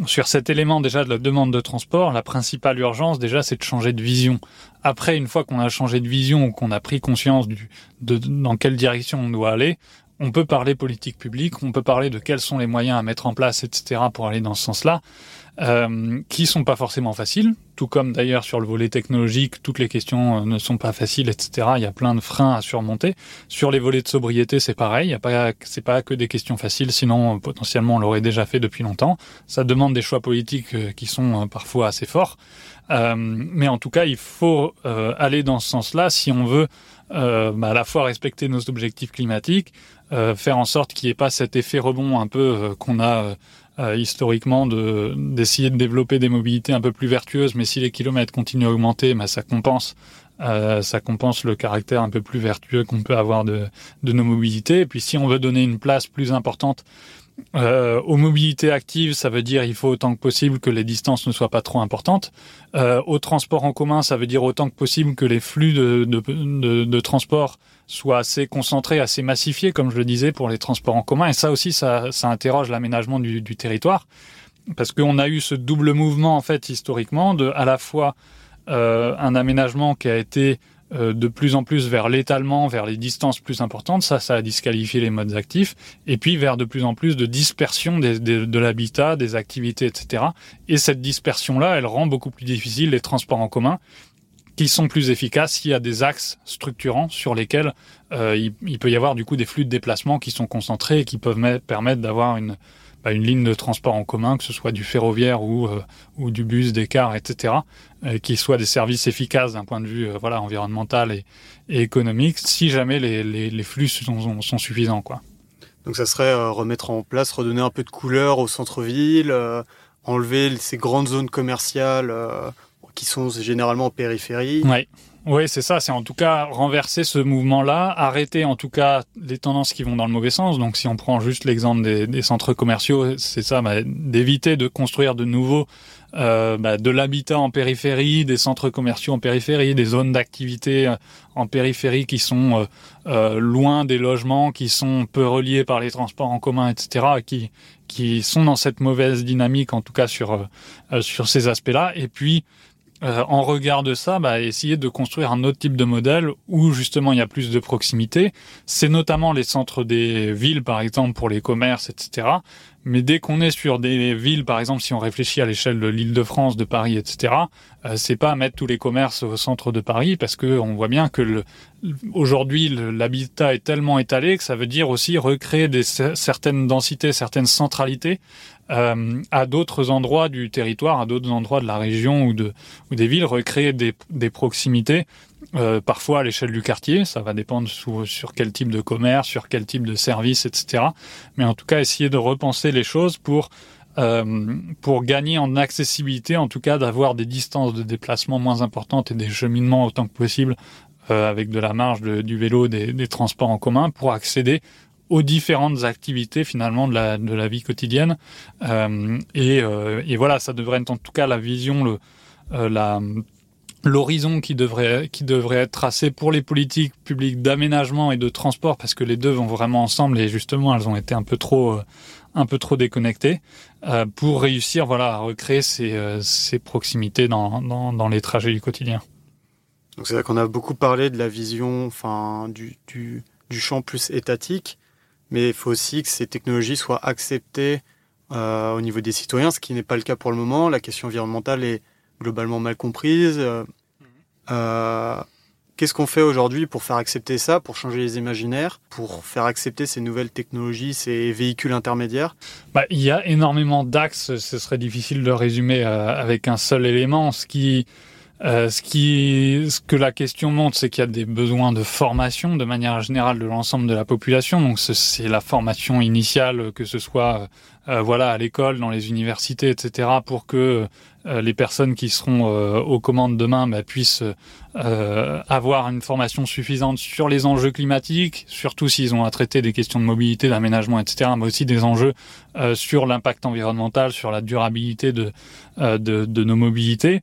sur cet élément déjà de la demande de transport, la principale urgence déjà c'est de changer de vision. Après, une fois qu'on a changé de vision, qu'on a pris conscience du, de, dans quelle direction on doit aller, on peut parler politique publique, on peut parler de quels sont les moyens à mettre en place, etc., pour aller dans ce sens-là euh, qui sont pas forcément faciles, tout comme d'ailleurs sur le volet technologique, toutes les questions euh, ne sont pas faciles, etc. Il y a plein de freins à surmonter. Sur les volets de sobriété, c'est pareil. Il y a pas, c'est pas que des questions faciles, sinon potentiellement on l'aurait déjà fait depuis longtemps. Ça demande des choix politiques euh, qui sont euh, parfois assez forts, euh, mais en tout cas, il faut euh, aller dans ce sens-là si on veut euh, bah, à la fois respecter nos objectifs climatiques, faire en sorte qu'il n'y ait pas cet effet rebond un peu qu'on a euh, historiquement de d'essayer de développer des mobilités un peu plus vertueuses, mais si les kilomètres continuent à augmenter, bah, ça compense euh, ça compense le caractère un peu plus vertueux qu'on peut avoir de, de nos mobilités. Et puis si on veut donner une place plus importante euh, aux mobilités actives, ça veut dire il faut autant que possible que les distances ne soient pas trop importantes. Euh, au transport en commun, ça veut dire autant que possible que les flux de, de, de, de transport soient assez concentrés, assez massifiés, comme je le disais, pour les transports en commun. Et ça aussi, ça, ça interroge l'aménagement du, du territoire, parce qu'on a eu ce double mouvement en fait historiquement de à la fois euh, un aménagement qui a été de plus en plus vers l'étalement, vers les distances plus importantes, ça, ça a disqualifié les modes actifs, et puis vers de plus en plus de dispersion des, des, de l'habitat, des activités, etc. Et cette dispersion-là, elle rend beaucoup plus difficile les transports en commun, qui sont plus efficaces. S'il y a des axes structurants sur lesquels euh, il, il, peut y avoir du coup des flux de déplacement qui sont concentrés et qui peuvent permettre d'avoir une, bah, une ligne de transport en commun, que ce soit du ferroviaire ou, euh, ou du bus, des cars, etc., euh, qui soient des services efficaces d'un point de vue euh, voilà environnemental et, et, économique, si jamais les, les, les flux sont, sont, suffisants, quoi. Donc ça serait euh, remettre en place, redonner un peu de couleur au centre-ville, enlever ces grandes zones commerciales qui sont généralement en périphérie. Ouais. Oui, c'est ça. C'est en tout cas renverser ce mouvement-là, arrêter en tout cas les tendances qui vont dans le mauvais sens. Donc, si on prend juste l'exemple des, centres commerciaux, c'est ça, bah, d'éviter de construire de nouveaux euh, bah, de l'habitat en périphérie, des centres commerciaux en périphérie, des zones d'activité euh, en périphérie qui sont euh, loin des logements, qui sont peu reliés par les transports en commun, etc., qui qui sont dans cette mauvaise dynamique, en tout cas sur sur ces aspects-là. Et puis euh, en regard de ça, bah, essayer de construire un autre type de modèle où justement il y a plus de proximité. C'est notamment les centres des villes, par exemple, pour les commerces, etc. Mais dès qu'on est sur des villes, par exemple, si on réfléchit à l'échelle de l'Île-de-France, de Paris, etc., c'est pas mettre tous les commerces au centre de Paris parce que on voit bien que aujourd'hui l'habitat est tellement étalé que ça veut dire aussi recréer des certaines densités, certaines centralités euh, à d'autres endroits du territoire, à d'autres endroits de la région ou, de, ou des villes, recréer des, proximités, euh, parfois à l'échelle du quartier, ça va dépendre sur quel type de commerce, sur quel type de service, etc. Mais en tout cas, essayer de repenser les choses pour pour gagner en accessibilité, en tout cas d'avoir des distances de déplacement moins importantes et des cheminements autant que possible avec de la marge du vélo, des, des, transports en commun, pour accéder aux différentes activités finalement de la, de la vie quotidienne. Euh, et, euh, et, voilà, ça devrait être en tout cas la vision, le, euh, la, l'horizon qui devrait, qui devrait être tracé pour les politiques publiques d'aménagement et de transport, parce que les deux vont vraiment ensemble et justement elles ont été un peu trop, euh, un peu trop déconnectées, euh, pour réussir voilà, à recréer ces, euh, proximités dans, les trajets du quotidien. Donc c'est vrai qu'on a beaucoup parlé de la vision enfin, du, champ plus étatique mais il faut aussi que ces technologies soient acceptées euh, au niveau des citoyens, ce qui n'est pas le cas pour le moment. La question environnementale est globalement mal comprise. Euh, Qu'est-ce qu'on fait aujourd'hui pour faire accepter ça, pour changer les imaginaires, pour faire accepter ces nouvelles technologies, ces véhicules intermédiaires? Bah, Il y a énormément d'axes, ce serait difficile de résumer euh, avec un seul élément. Ce qui, euh, ce, qui, ce que la question montre, c'est qu'il y a des besoins de formation de manière générale de l'ensemble de la population. Donc c'est la formation initiale, que ce soit euh, voilà à l'école, dans les universités, etc., pour que euh, les personnes qui seront euh, aux commandes demain bah, puissent avoir une formation suffisante sur les enjeux climatiques, surtout s'ils ont à traiter des questions de mobilité, d'aménagement, etc., mais aussi des enjeux sur l'impact environnemental, sur la durabilité de, nos mobilités.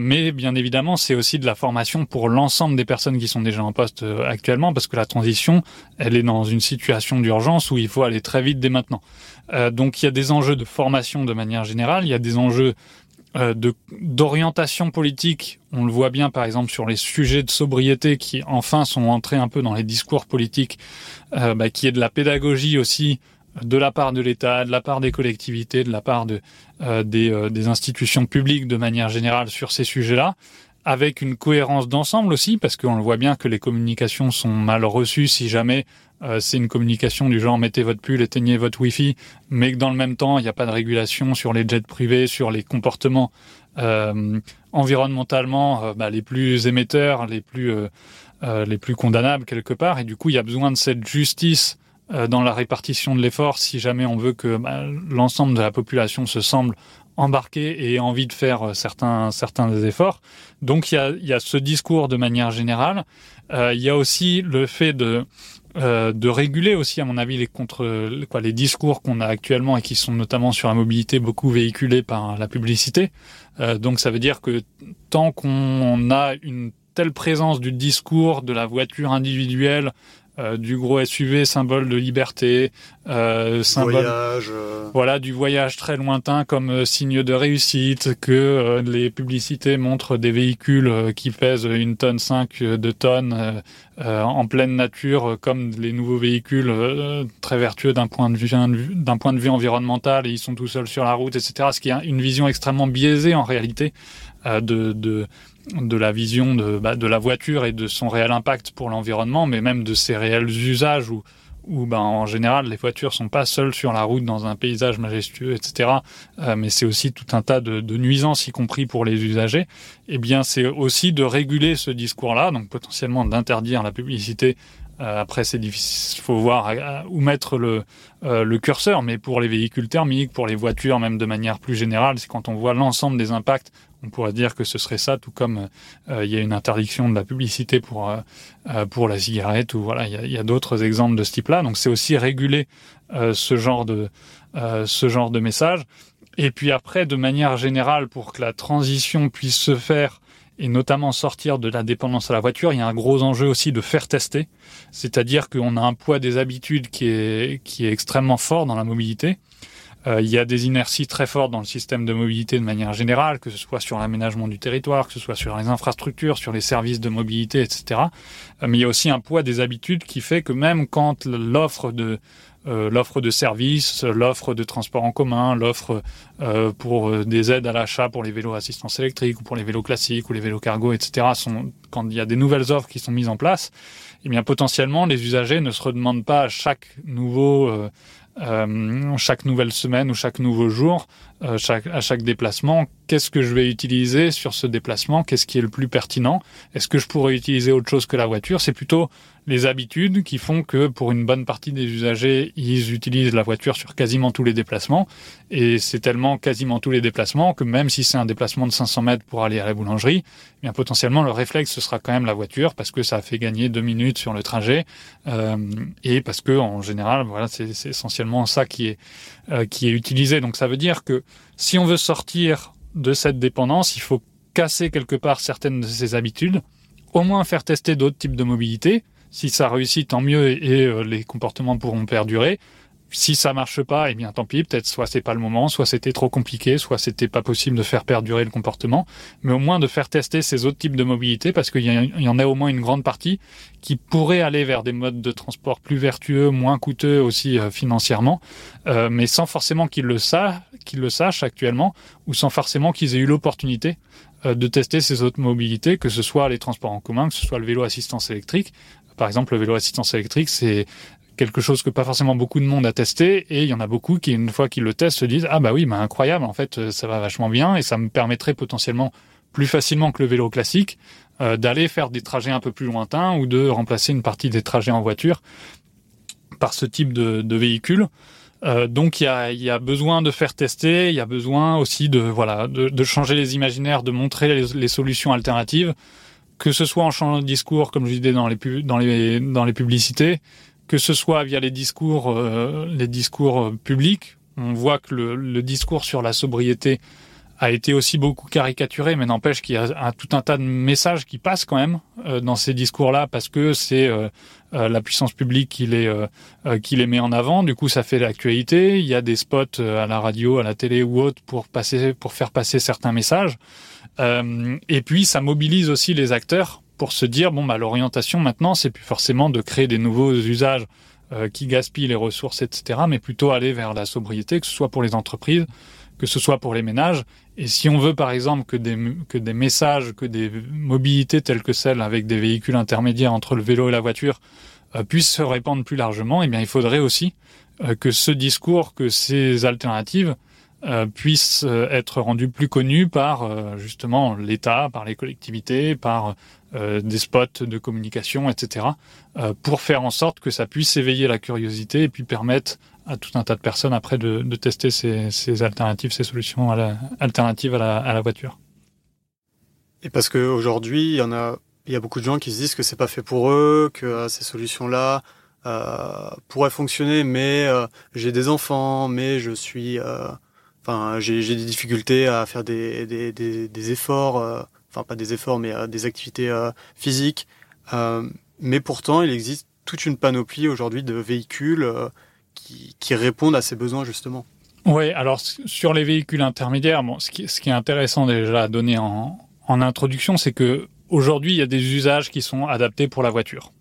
mais bien évidemment, c'est aussi de la formation pour l'ensemble des personnes qui sont déjà en poste actuellement, parce que la transition, elle est dans une situation d'urgence où il faut aller très vite dès maintenant. Donc il y a des enjeux de formation de manière générale, il y a des enjeux euh, d'orientation politique. On le voit bien, par exemple, sur les sujets de sobriété qui, enfin, sont entrés un peu dans les discours politiques, euh, bah, qui est de la pédagogie aussi de la part de l'État, de la part des collectivités, de la part euh, des, euh, des, institutions publiques de manière générale sur ces sujets-là, avec une cohérence d'ensemble aussi, parce qu'on le voit bien que les communications sont mal reçues si jamais euh, c'est une communication du genre mettez votre pull, éteignez votre Wi-Fi, mais que dans le même temps, il n'y a pas de régulation sur les jets privés, sur les comportements euh, environnementalement euh, bah, les plus émetteurs, les plus, euh, les plus condamnables quelque part. Et du coup, il y a besoin de cette justice dans la répartition de l'effort si jamais on veut que bah, l'ensemble de la population se semble embarqué et ait envie de faire certains certains des efforts. Donc il y a, il y a ce discours de manière générale. Il y a aussi le fait de euh, de réguler aussi, à mon avis, les contre quoi les discours qu'on a actuellement et qui sont notamment sur la mobilité beaucoup véhiculés par la publicité. Euh, donc ça veut dire que tant qu'on a une telle présence du discours de la voiture individuelle euh, du gros SUV, symbole de liberté, euh, symbole, voyage, euh. voilà, du voyage très lointain comme euh, signe de réussite, que les publicités montrent des véhicules qui pèsent une tonne 5 de tonnes en pleine nature, comme les nouveaux véhicules très vertueux d'un point de vue d'un point de vue environnemental et ils sont tout seuls sur la route, etc. Ce qui est une vision extrêmement biaisée en réalité de, de de la vision de, bah, de la voiture et de son réel impact pour l'environnement, mais même de ses réels usages où, où bah, en général les voitures sont pas seules sur la route dans un paysage majestueux, etc. Euh, mais c'est aussi tout un tas de, de, nuisances, y compris pour les usagers. Eh bien, c'est aussi de réguler ce discours-là, donc potentiellement d'interdire la publicité euh, après, c'est difficile, faut voir où mettre le, euh, le curseur, mais pour les véhicules thermiques, pour les voitures, même de manière plus générale, c'est quand on voit l'ensemble des impacts, on pourrait dire que ce serait ça, tout comme euh, il y a une interdiction de la publicité pour pour la cigarette, ou voilà, il y a, a d'autres exemples de ce type-là. Donc, c'est aussi réguler ce genre de ce genre de message. Et puis après, de manière générale, pour que la transition puisse se faire et notamment sortir de la dépendance à la voiture, il y a un gros enjeu aussi de faire tester. C'est-à-dire qu'on a un poids des habitudes qui est, qui est extrêmement fort dans la mobilité. Euh, il y a des inerties très fortes dans le système de mobilité de manière générale, que ce soit sur l'aménagement du territoire, que ce soit sur les infrastructures, sur les services de mobilité, etc. Euh, mais il y a aussi un poids des habitudes qui fait que même quand l'offre de euh, l'offre de services, l'offre de transport en commun, l'offre pour des aides à l'achat pour les vélos assistance électrique ou pour les vélos classiques ou les vélos cargo, etc. Quand il y a des nouvelles offres qui sont mises en place, eh bien potentiellement les usagers ne se redemandent pas à chaque nouveau chaque nouvelle semaine ou chaque nouveau jour, euh, chaque, à chaque déplacement, qu'est-ce que je vais utiliser sur ce déplacement, qu'est-ce qui est le plus pertinent, est-ce que je pourrais utiliser autre chose que la voiture, c'est plutôt les habitudes qui font que pour une bonne partie des usagers, ils utilisent la voiture sur quasiment tous les déplacements. Et c'est tellement quasiment tous les déplacements que même si c'est un déplacement de 500 mètres pour aller à la boulangerie, eh bien potentiellement le réflexe ce sera quand même la voiture parce que ça a fait gagner deux minutes sur le trajet euh, et parce que en général, voilà, c'est essentiellement ça qui est euh, qui est utilisé. Donc ça veut dire que si on veut sortir de cette dépendance, il faut casser quelque part certaines de ces habitudes, au moins faire tester d'autres types de mobilité si ça réussit, tant mieux et, euh, les comportements pourront perdurer. Si ça marche pas, eh bien tant pis, peut-être soit c'est pas le moment, soit c'était trop compliqué, soit c'était pas possible de faire perdurer le comportement, mais au moins de faire tester ces autres types de mobilité parce qu'il y, en a au moins une grande partie qui pourrait aller vers des modes de transport plus vertueux, moins coûteux aussi euh, financièrement, euh, mais sans forcément qu'ils le sachent, qu'ils le sachent actuellement ou sans forcément qu'ils aient eu l'opportunité de tester ces autres mobilités, que ce soit les transports en commun, que ce soit le vélo assistance électrique, par exemple, le vélo assistance électrique, c'est quelque chose que pas forcément beaucoup de monde a testé et il y en a beaucoup qui une fois qu'ils le testent se disent ah bah oui bah incroyable en fait ça va vachement bien et ça me permettrait potentiellement plus facilement que le vélo classique euh, d'aller faire des trajets un peu plus lointains ou de remplacer une partie des trajets en voiture par ce type de, de véhicule. Euh, donc il y a, y a, besoin de faire tester, il y a besoin aussi de voilà de, de changer les imaginaires, de montrer les, les solutions alternatives que ce soit en changeant de discours, comme je disais dans les, dans les, dans les publicités, que ce soit via les discours, euh, les discours euh, publics. On voit que le, le, discours sur la sobriété a été aussi beaucoup caricaturé, mais n'empêche qu'il y a tout un tas de messages qui passent quand même euh, dans ces discours-là parce que c'est la puissance publique qui les qui les met en avant. Du coup, ça fait l'actualité. Il y a des spots à la radio, à la télé ou autre pour passer pour faire passer certains messages. Euh, et puis ça mobilise aussi les acteurs pour se dire bon bah l'orientation maintenant c'est plus forcément de créer des nouveaux usages euh, qui gaspillent les ressources etc mais plutôt aller vers la sobriété que ce soit pour les entreprises que ce soit pour les ménages. Et si on veut par exemple que des messages que des mobilités telles que celles avec des véhicules intermédiaires entre le vélo et la voiture euh, puissent se répandre plus largement eh bien il faudrait aussi que ce discours que ces alternatives euh, puisse euh, être rendu plus connu par euh, justement l'État, par les collectivités, par des spots de communication, etc., pour faire en sorte que ça puisse éveiller la curiosité et puis permettre à tout un tas de personnes après de, de tester ces, ces, alternatives, ces solutions à la, alternatives à la, à la voiture. Et parce qu'aujourd'hui, il y en a, il y a beaucoup de gens qui se disent que c'est pas fait pour eux, que ces solutions-là euh, pourraient fonctionner, mais j'ai des enfants, mais je suis Enfin, j'ai des difficultés à faire des, des, des, des efforts, euh, enfin pas des efforts, mais euh, des activités euh, physiques. mais pourtant, il existe toute une panoplie aujourd'hui de véhicules qui, répondent à ces besoins justement. Oui, alors sur les véhicules intermédiaires, bon, ce qui, ce qui est intéressant déjà à donner en, en introduction, c'est que aujourd'hui, il y a des usages qui sont adaptés pour la voiture.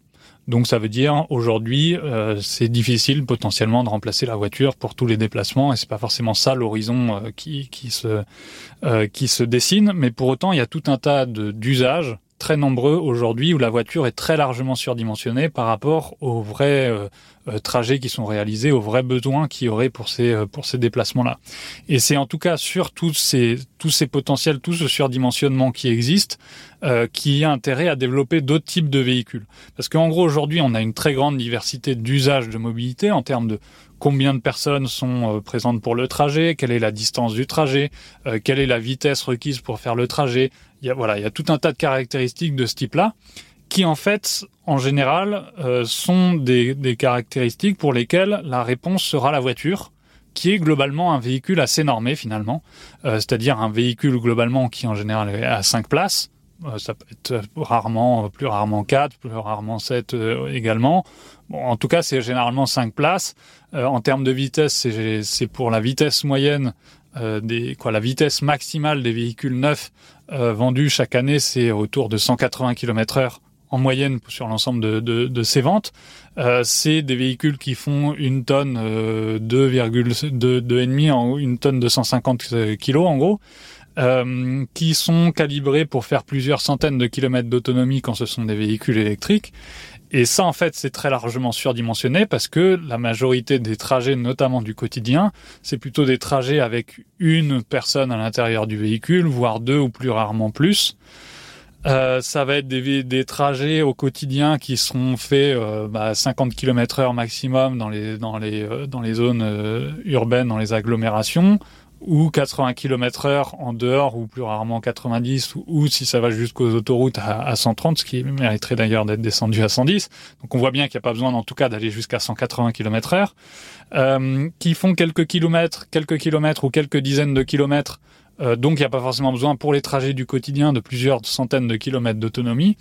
Donc ça veut dire aujourd'hui euh, c'est difficile potentiellement de remplacer la voiture pour tous les déplacements et c'est pas forcément ça l'horizon euh, qui, qui se euh, qui se dessine. Mais pour autant il y a tout un tas d'usages très nombreux aujourd'hui où la voiture est très largement surdimensionnée par rapport aux vrais euh, trajets qui sont réalisés, aux vrais besoins qu'il y aurait pour ces euh, pour ces déplacements-là. Et c'est en tout cas sur tous ces tous ces potentiels, tout ce surdimensionnement qui existe, euh, qui a intérêt à développer d'autres types de véhicules. Parce qu'en gros aujourd'hui, on a une très grande diversité d'usages de mobilité en termes de combien de personnes sont présentes pour le trajet, quelle est la distance du trajet, quelle est la vitesse requise pour faire le trajet, il y a, voilà, il y a tout un tas de caractéristiques de ce type-là qui en fait, en général, euh, sont des, des, caractéristiques pour lesquelles la réponse sera la voiture, qui est globalement un véhicule assez normé finalement, euh, c'est-à-dire un véhicule globalement qui en général est à 5 places, euh, ça peut être rarement, plus rarement 4, plus rarement 7 également. Bon, en tout cas, c'est généralement 5 places. en termes de vitesse, c'est pour la vitesse moyenne euh, des, quoi, la vitesse maximale des véhicules neufs euh, vendus chaque année, c'est autour de 180 km/h en moyenne sur l'ensemble de, de, de, ces ventes. Euh, c'est des véhicules qui font une tonne euh, 2,2 en une tonne de 150 kilos en gros. Euh, qui sont calibrés pour faire plusieurs centaines de kilomètres d'autonomie quand ce sont des véhicules électriques et ça, en fait, c'est très largement surdimensionné parce que la majorité des trajets, notamment du quotidien, c'est plutôt des trajets avec une personne à l'intérieur du véhicule, voire deux ou plus rarement plus. Euh, ça va être des, des, trajets au quotidien qui seront faits euh, bah, 50 km/h maximum dans les dans les euh, dans les zones euh, urbaines, dans les agglomérations, ou 80 km/h en dehors, ou plus rarement 90, ou, si ça va jusqu'aux autoroutes à, à, 130, ce qui mériterait d'ailleurs d'être descendu à 110. Donc on voit bien qu'il n'y a pas besoin, en tout cas, d'aller jusqu'à 180 km/h, qui font quelques kilomètres, quelques kilomètres ou quelques dizaines de kilomètres euh, donc il n'y a pas forcément besoin pour les trajets du quotidien de plusieurs centaines de kilomètres d'autonomie.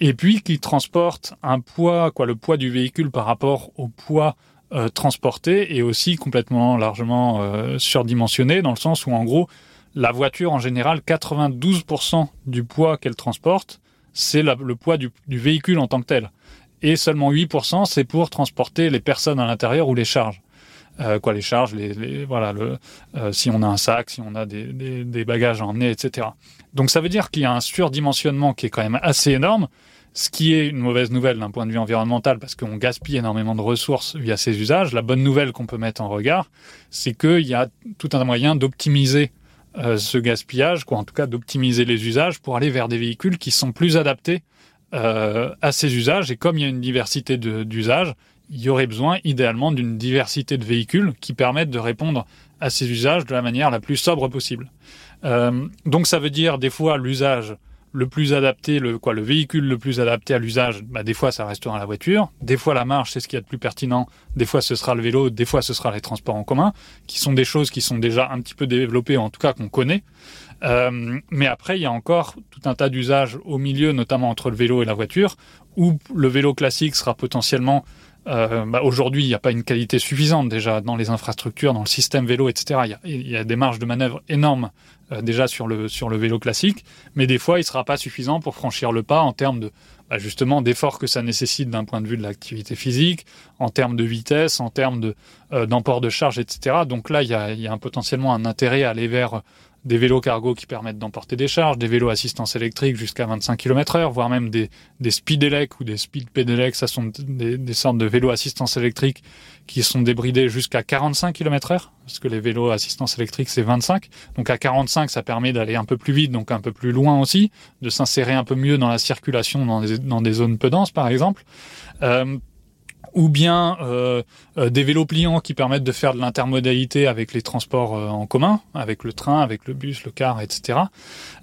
Et puis qui transporte un poids, quoi, le poids du véhicule par rapport au poids euh, transporté est aussi complètement largement euh, surdimensionné dans le sens où en gros la voiture en général 92% du poids qu'elle transporte c'est le poids du, du, véhicule en tant que tel et seulement 8% c'est pour transporter les personnes à l'intérieur ou les charges euh, quoi les charges, les, les voilà, le, euh, si on a un sac, si on a des, des, des bagages à emmener, etc. Donc ça veut dire qu'il y a un surdimensionnement qui est quand même assez énorme, ce qui est une mauvaise nouvelle d'un point de vue environnemental parce qu'on gaspille énormément de ressources via ces usages. La bonne nouvelle qu'on peut mettre en regard, c'est qu'il y a tout un moyen d'optimiser euh, ce gaspillage, quoi, en tout cas d'optimiser les usages pour aller vers des véhicules qui sont plus adaptés euh, à ces usages. Et comme il y a une diversité d'usages, il y aurait besoin idéalement d'une diversité de véhicules qui permettent de répondre à ces usages de la manière la plus sobre possible. Euh, donc ça veut dire des fois l'usage le plus adapté, le quoi, le véhicule le plus adapté à l'usage, bah, des fois ça restera la voiture, des fois la marche c'est ce qui est de plus pertinent, des fois ce sera le vélo, des fois ce sera les transports en commun, qui sont des choses qui sont déjà un petit peu développées, en tout cas qu'on connaît. Euh, mais après il y a encore tout un tas d'usages au milieu, notamment entre le vélo et la voiture, où le vélo classique sera potentiellement euh, bah Aujourd'hui, il n'y a pas une qualité suffisante déjà dans les infrastructures, dans le système vélo, etc. Il y a, des marges de manœuvre énormes euh, déjà sur le, vélo classique, mais des fois, il ne sera pas suffisant pour franchir le pas en termes de bah justement d'efforts que ça nécessite d'un point de vue de l'activité physique, en termes de vitesse, en termes euh, d'emport de charge, etc. Donc là, il y a, potentiellement un intérêt à aller vers des vélos cargo qui permettent d'emporter des charges, des vélos assistance électrique jusqu'à 25 km heure, voire même des, des speed ou des speed pedelec, ça sont des, des, sortes de vélos assistance électrique qui sont débridés jusqu'à 45 km heure, parce que les vélos assistance électrique c'est 25, donc à 45 ça permet d'aller un peu plus vite, donc un peu plus loin aussi, de s'insérer un peu mieux dans la circulation dans des, dans des zones peu denses par exemple. Euh, ou bien euh, euh, des vélos pliants qui permettent de faire de l'intermodalité avec les transports euh, en commun, avec le train, avec le bus, le car, etc.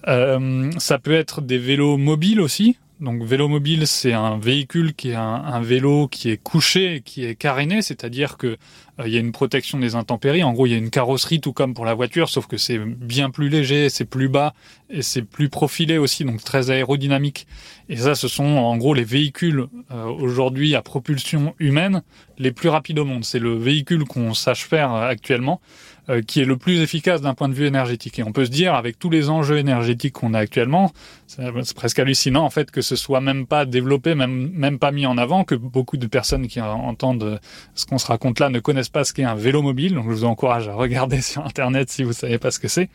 Ça peut être des vélos mobiles aussi. Donc vélo mobile, c'est un véhicule qui est un, vélo qui est couché, qui est caréné, c'est-à-dire que il y a une protection des intempéries. En gros, il y a une carrosserie tout comme pour la voiture, sauf que c'est bien plus léger, c'est plus bas et c'est plus profilé aussi, donc très aérodynamique. Et ça, ce sont en gros les véhicules euh, aujourd'hui à propulsion humaine les plus rapides au monde. C'est le véhicule qu'on sache faire actuellement euh, qui est le plus efficace d'un point de vue énergétique. Et on peut se dire, avec tous les enjeux énergétiques qu'on a actuellement, c'est presque hallucinant en fait que ce soit même pas développé, même même pas mis en avant, que beaucoup de personnes qui entendent ce qu'on se raconte là ne connaissent pas ce qu'est un vélo mobile. Donc je vous encourage à regarder sur internet si vous savez pas ce que c'est.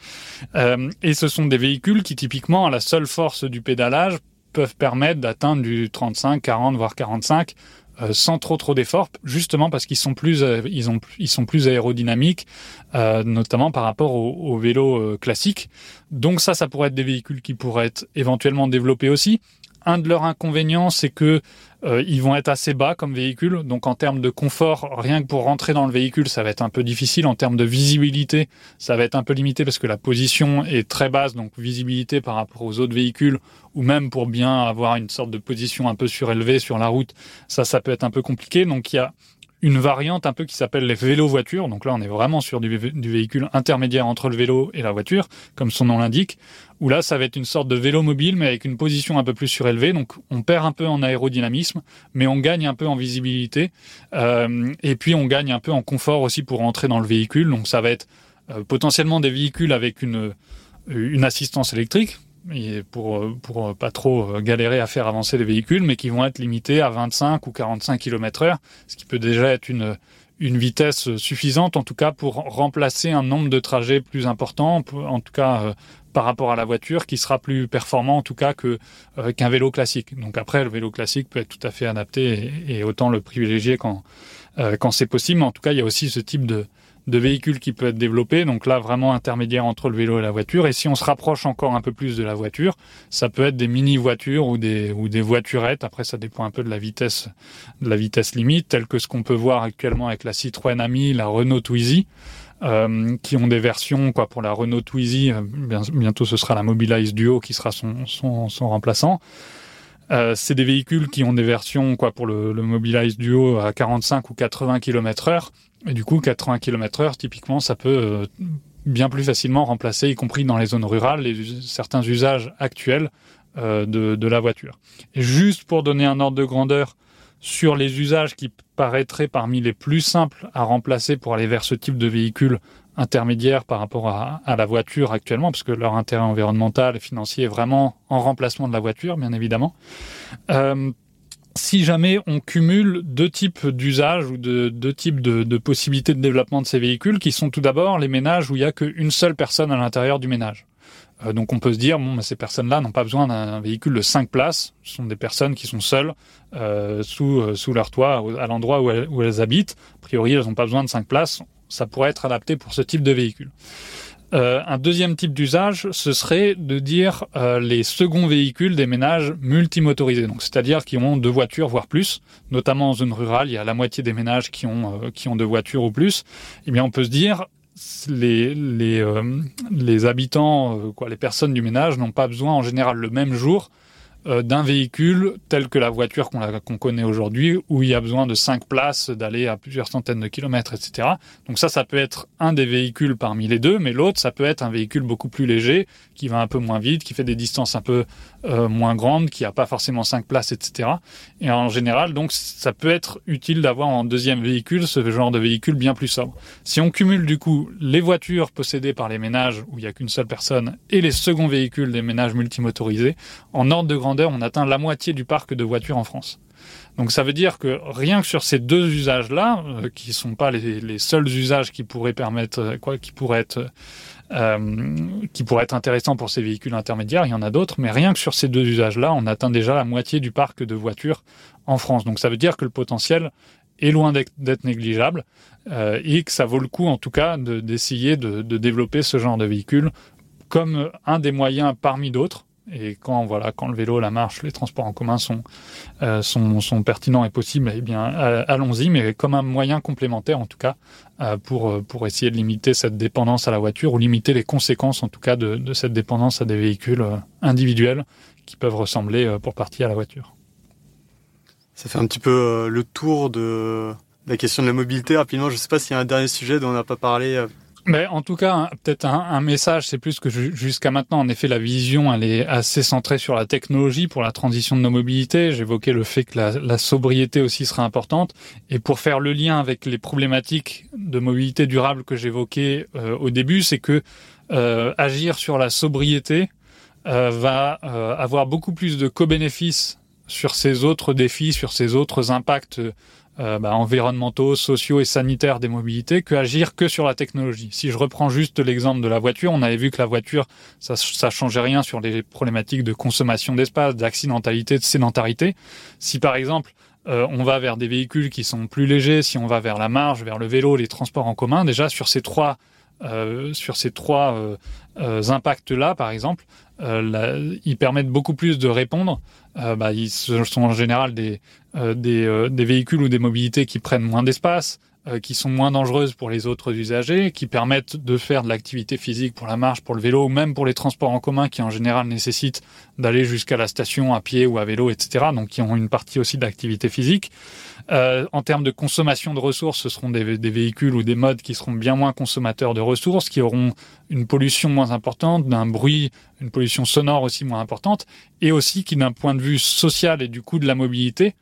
Euh, et ce sont des véhicules qui typiquement à la seule force du pédalage peuvent permettre d'atteindre du 35, 40 voire 45 euh, sans trop trop d'efforts, justement parce qu'ils sont plus euh, ils ont ils sont plus aérodynamiques, euh, notamment par rapport aux au vélos classiques. Donc ça, ça pourrait être des véhicules qui pourraient être éventuellement développés aussi. Un de leurs inconvénients, c'est que euh, ils vont être assez bas comme véhicule, donc en termes de confort, rien que pour rentrer dans le véhicule, ça va être un peu difficile. En termes de visibilité, ça va être un peu limité parce que la position est très basse, donc visibilité par rapport aux autres véhicules, ou même pour bien avoir une sorte de position un peu surélevée sur la route, ça, ça peut être un peu compliqué. Donc il y a une variante un peu qui s'appelle les vélos-voitures. Donc là, on est vraiment sur du, véhicule intermédiaire entre le vélo et la voiture, comme son nom l'indique, où là, ça va être une sorte de vélo mobile, mais avec une position un peu plus surélevée. Donc on perd un peu en aérodynamisme, mais on gagne un peu en visibilité. Euh, et puis on gagne un peu en confort aussi pour entrer dans le véhicule. Donc ça va être euh, potentiellement des véhicules avec une assistance électrique, pour pour pas trop galérer à faire avancer les véhicules, mais qui vont être limités à 25 ou 45 km/h, ce qui peut déjà être une vitesse suffisante, en tout cas pour remplacer un nombre de trajets plus important, en tout cas euh, par rapport à la voiture, qui sera plus performant en tout cas que euh, qu'un vélo classique. Donc après, le vélo classique peut être tout à fait adapté et, autant le privilégier quand euh, quand c'est possible. En tout cas, il y a aussi ce type de de véhicule qui peut être développé. Donc là, vraiment intermédiaire entre le vélo et la voiture. Et si on se rapproche encore un peu plus de la voiture, ça peut être des mini-voitures ou des, ou des voiturettes. Après, ça dépend un peu de la vitesse, de la vitesse limite, telle que ce qu'on peut voir actuellement avec la Citroën Ami, la Renault Twizy. Euh, qui ont des versions quoi pour la Renault Twizy. Euh, bientôt, ce sera la Mobilize Duo qui sera son, son, son remplaçant. Euh, c'est des véhicules qui ont des versions quoi pour le, le Mobilize Duo à 45 ou 80 km heure. Et du coup, 80 km heure, typiquement, ça peut euh, bien plus facilement remplacer, y compris dans les zones rurales, les, certains usages actuels euh, de, de, la voiture. Juste pour donner un ordre de grandeur sur les usages qui paraîtraient parmi les plus simples à remplacer pour aller vers ce type de véhicule intermédiaire par rapport à, à, la voiture actuellement, parce que leur intérêt environnemental et financier est vraiment en remplacement de la voiture, bien évidemment. Euh, si jamais on cumule deux types d'usages ou de deux types de, possibilités de développement de ces véhicules, qui sont tout d'abord les ménages où il n'y a qu'une seule personne à l'intérieur du ménage. Euh, donc on peut se dire, bon, ces personnes-là n'ont pas besoin d'un véhicule de cinq places, ce sont des personnes qui sont seules euh, sous, euh, sous leur toit, à l'endroit où elles habitent. A priori, elles n'ont pas besoin de cinq places, ça pourrait être adapté pour ce type de véhicule. Euh, un deuxième type d'usage, ce serait de dire euh, les seconds véhicules des ménages multimotorisés, donc c'est-à-dire qui ont deux voitures voire plus, notamment en zone rurale, il y a la moitié des ménages qui ont euh, qui ont deux voitures ou plus. Eh bien, on peut se dire les les euh, les habitants, euh, quoi, les personnes du ménage n'ont pas besoin en général le même jour euh, d'un véhicule tel que la voiture qu'on qu connaît aujourd'hui, où il y a besoin de cinq places, d'aller à plusieurs centaines de kilomètres, etc. Donc ça, ça peut être un des véhicules parmi les deux, mais l'autre, ça peut être un véhicule beaucoup plus léger, qui va un peu moins vite, qui fait des distances un peu euh, moins grandes, qui a pas forcément cinq places, etc. Et en général, donc, ça peut être utile d'avoir en deuxième véhicule ce genre de véhicule bien plus sobre. Si on cumule du coup les voitures possédées par les ménages où il y a qu'une seule personne et les seconds véhicules des ménages multimotorisés, en ordre de grandeur on atteint la moitié du parc de voitures en France. Donc ça veut dire que rien que sur ces deux usages-là, euh, qui sont pas les, seuls usages qui pourraient permettre, euh, quoi, qui pourraient être, euh, qui pourraient être intéressants pour ces véhicules intermédiaires, il y en a d'autres, mais rien que sur ces deux usages-là, on atteint déjà la moitié du parc de voitures en France. Donc ça veut dire que le potentiel est loin d'être négligeable et que ça vaut le coup, en tout cas, d'essayer de, de, de développer ce genre de véhicule comme un des moyens parmi d'autres et quand voilà, quand le vélo, la marche, les transports en commun sont euh, sont, sont pertinents et possibles, eh bien euh, allons-y, mais comme un moyen complémentaire en tout cas euh, pour pour essayer de limiter cette dépendance à la voiture ou limiter les conséquences en tout cas de, de cette dépendance à des véhicules euh, individuels qui peuvent ressembler euh, pour partie à la voiture. Ça fait un petit peu euh, le tour de la question de la mobilité rapidement. Je ne sais pas s'il y a un dernier sujet dont on n'a pas parlé mais en tout cas, peut-être un, message, c'est plus que jusqu'à maintenant, en effet, la vision, elle est assez centrée sur la technologie pour la transition de nos mobilités. J'évoquais le fait que la, la, sobriété aussi sera importante. Et pour faire le lien avec les problématiques de mobilité durable que j'évoquais euh, au début, c'est que euh, agir sur la sobriété euh, va euh, avoir beaucoup plus de co-bénéfices sur ces autres défis, sur ces autres impacts euh, bah, environnementaux, sociaux et sanitaires des mobilités que agir que sur la technologie. Si je reprends juste l'exemple de la voiture, on avait vu que la voiture, ça, ça changeait rien sur les problématiques de consommation d'espace, d'accidentalité, de sédentarité. Si par exemple euh, on va vers des véhicules qui sont plus légers, si on va vers la marge, vers le vélo, les transports en commun, déjà sur ces trois euh, sur ces trois euh, euh, impacts-là, par exemple, euh, la, ils permettent beaucoup plus de répondre. Bah, ils sont en général des, des, des, véhicules ou des mobilités qui prennent moins d'espace, qui sont moins dangereuses pour les autres usagers, qui permettent de faire de l'activité physique pour la marche, pour le vélo, même pour les transports en commun qui en général nécessitent d'aller jusqu'à la station à pied ou à vélo, etc. Donc qui ont une partie aussi d'activité physique. Euh, en termes de consommation de ressources, ce seront des, véhicules ou des modes qui seront bien moins consommateurs de ressources, qui auront une pollution moins importante, d'un bruit, une pollution sonore aussi moins importante, et aussi qui, d'un point de vue social et du coût de la mobilité,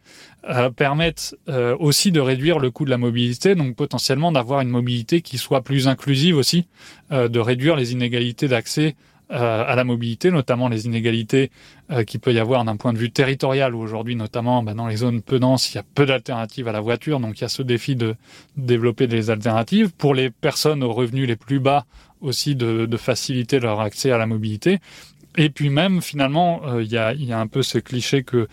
euh, permettent euh, aussi de réduire le coût de la mobilité, donc potentiellement d'avoir une mobilité qui soit plus inclusive aussi, de réduire les inégalités d'accès euh, à la mobilité, notamment les inégalités euh, qu'il peut y avoir d'un point de vue territorial, où aujourd'hui, notamment bah, dans les zones peu denses, il y a peu d'alternatives à la voiture, donc il y a ce défi de développer des alternatives. Pour les personnes aux revenus les plus bas, aussi de, de faciliter leur accès à la mobilité et puis même finalement, il y, a, un peu ce cliché que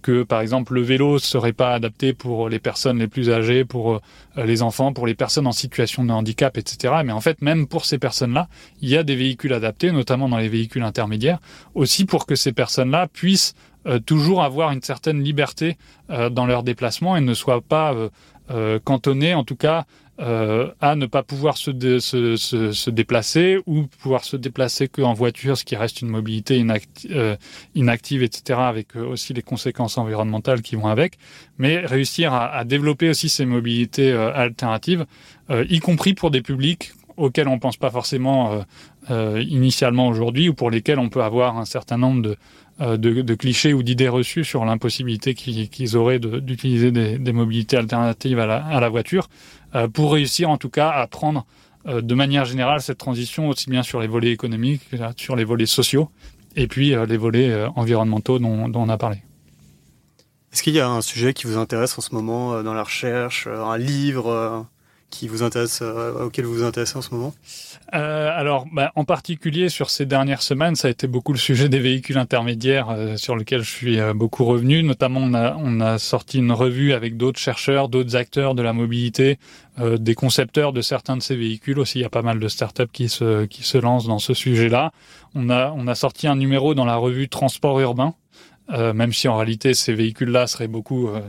que par exemple le vélo serait pas adapté pour les personnes les plus âgées, pour les enfants, pour les personnes en situation de handicap, etc. Mais en fait, même pour ces personnes-là, il y a des véhicules adaptés, notamment dans les véhicules intermédiaires, aussi pour que ces personnes-là puissent toujours avoir une certaine liberté dans leur déplacement et ne soient pas cantonnées, en tout cas, euh, à ne pas pouvoir se, déplacer ou pouvoir se déplacer qu'en voiture, ce qui reste une mobilité euh, inactive, etc., avec euh, aussi les conséquences environnementales qui vont avec, mais réussir à, développer aussi ces mobilités alternatives, y compris pour des publics auxquels on pense pas forcément initialement aujourd'hui ou pour lesquels on peut avoir un certain nombre de, clichés ou d'idées reçues sur l'impossibilité qu'ils auraient d'utiliser des, mobilités alternatives à la voiture. Euh, pour réussir en tout cas à prendre euh, de manière générale cette transition aussi bien sur les volets économiques, sur les volets sociaux et puis euh, les volets environnementaux dont on a parlé. Est-ce qu'il y a un sujet qui vous intéresse en ce moment dans la recherche, un livre qui vous intéresse, auquel vous vous intéressez en ce moment euh, alors, bah, en particulier sur ces dernières semaines, ça a été beaucoup le sujet des véhicules intermédiaires euh, sur lequel je suis euh, beaucoup revenu. Notamment, on a, on a sorti une revue avec d'autres chercheurs, d'autres acteurs de la mobilité, euh, des concepteurs de certains de ces véhicules aussi. Il y a pas mal de startups qui se, qui se lancent dans ce sujet-là. On a, on a sorti un numéro dans la revue Transport urbain euh, même si en réalité ces véhicules-là seraient beaucoup, euh,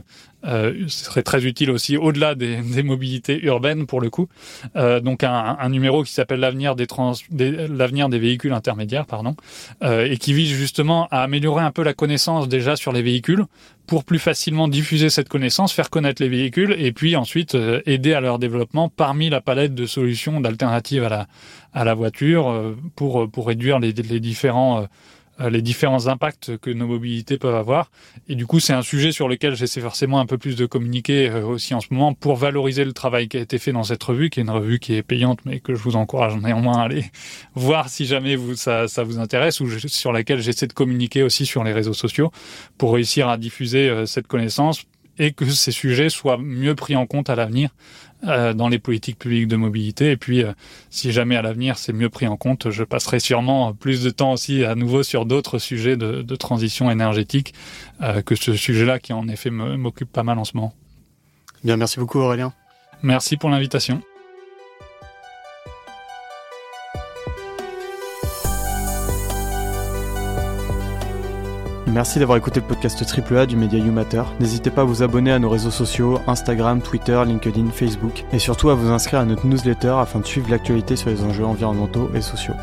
euh, seraient très utiles aussi au-delà des, des, mobilités urbaines pour le coup. Euh, donc un, un, numéro qui s'appelle l'avenir des, trans, l'avenir des véhicules intermédiaires, pardon, euh, et qui vise justement à améliorer un peu la connaissance déjà sur les véhicules pour plus facilement diffuser cette connaissance, faire connaître les véhicules et puis ensuite euh, aider à leur développement parmi la palette de solutions d'alternatives à la à la voiture pour pour réduire les, les différents les différents impacts que nos mobilités peuvent avoir. Et du coup, c'est un sujet sur lequel j'essaie forcément un peu plus de communiquer euh, aussi en ce moment pour valoriser le travail qui a été fait dans cette revue, qui est une revue qui est payante, mais que je vous encourage néanmoins à aller voir si jamais vous, ça, ça vous intéresse, ou sur laquelle j'essaie de communiquer aussi sur les réseaux sociaux pour réussir à diffuser euh, cette connaissance et que ces sujets soient mieux pris en compte à l'avenir euh, dans les politiques publiques de mobilité. Et puis, euh, si jamais à l'avenir c'est mieux pris en compte, je passerai sûrement plus de temps aussi à nouveau sur d'autres sujets de, de, transition énergétique euh, que ce sujet-là qui en effet m'occupe pas mal en ce moment. Bien, merci beaucoup Aurélien. Merci pour l'invitation. Merci d'avoir écouté le podcast AAA du média YouMatter. N'hésitez pas à vous abonner à nos réseaux sociaux, Instagram, Twitter, LinkedIn, Facebook, et surtout à vous inscrire à notre newsletter afin de suivre l'actualité sur les enjeux environnementaux et sociaux.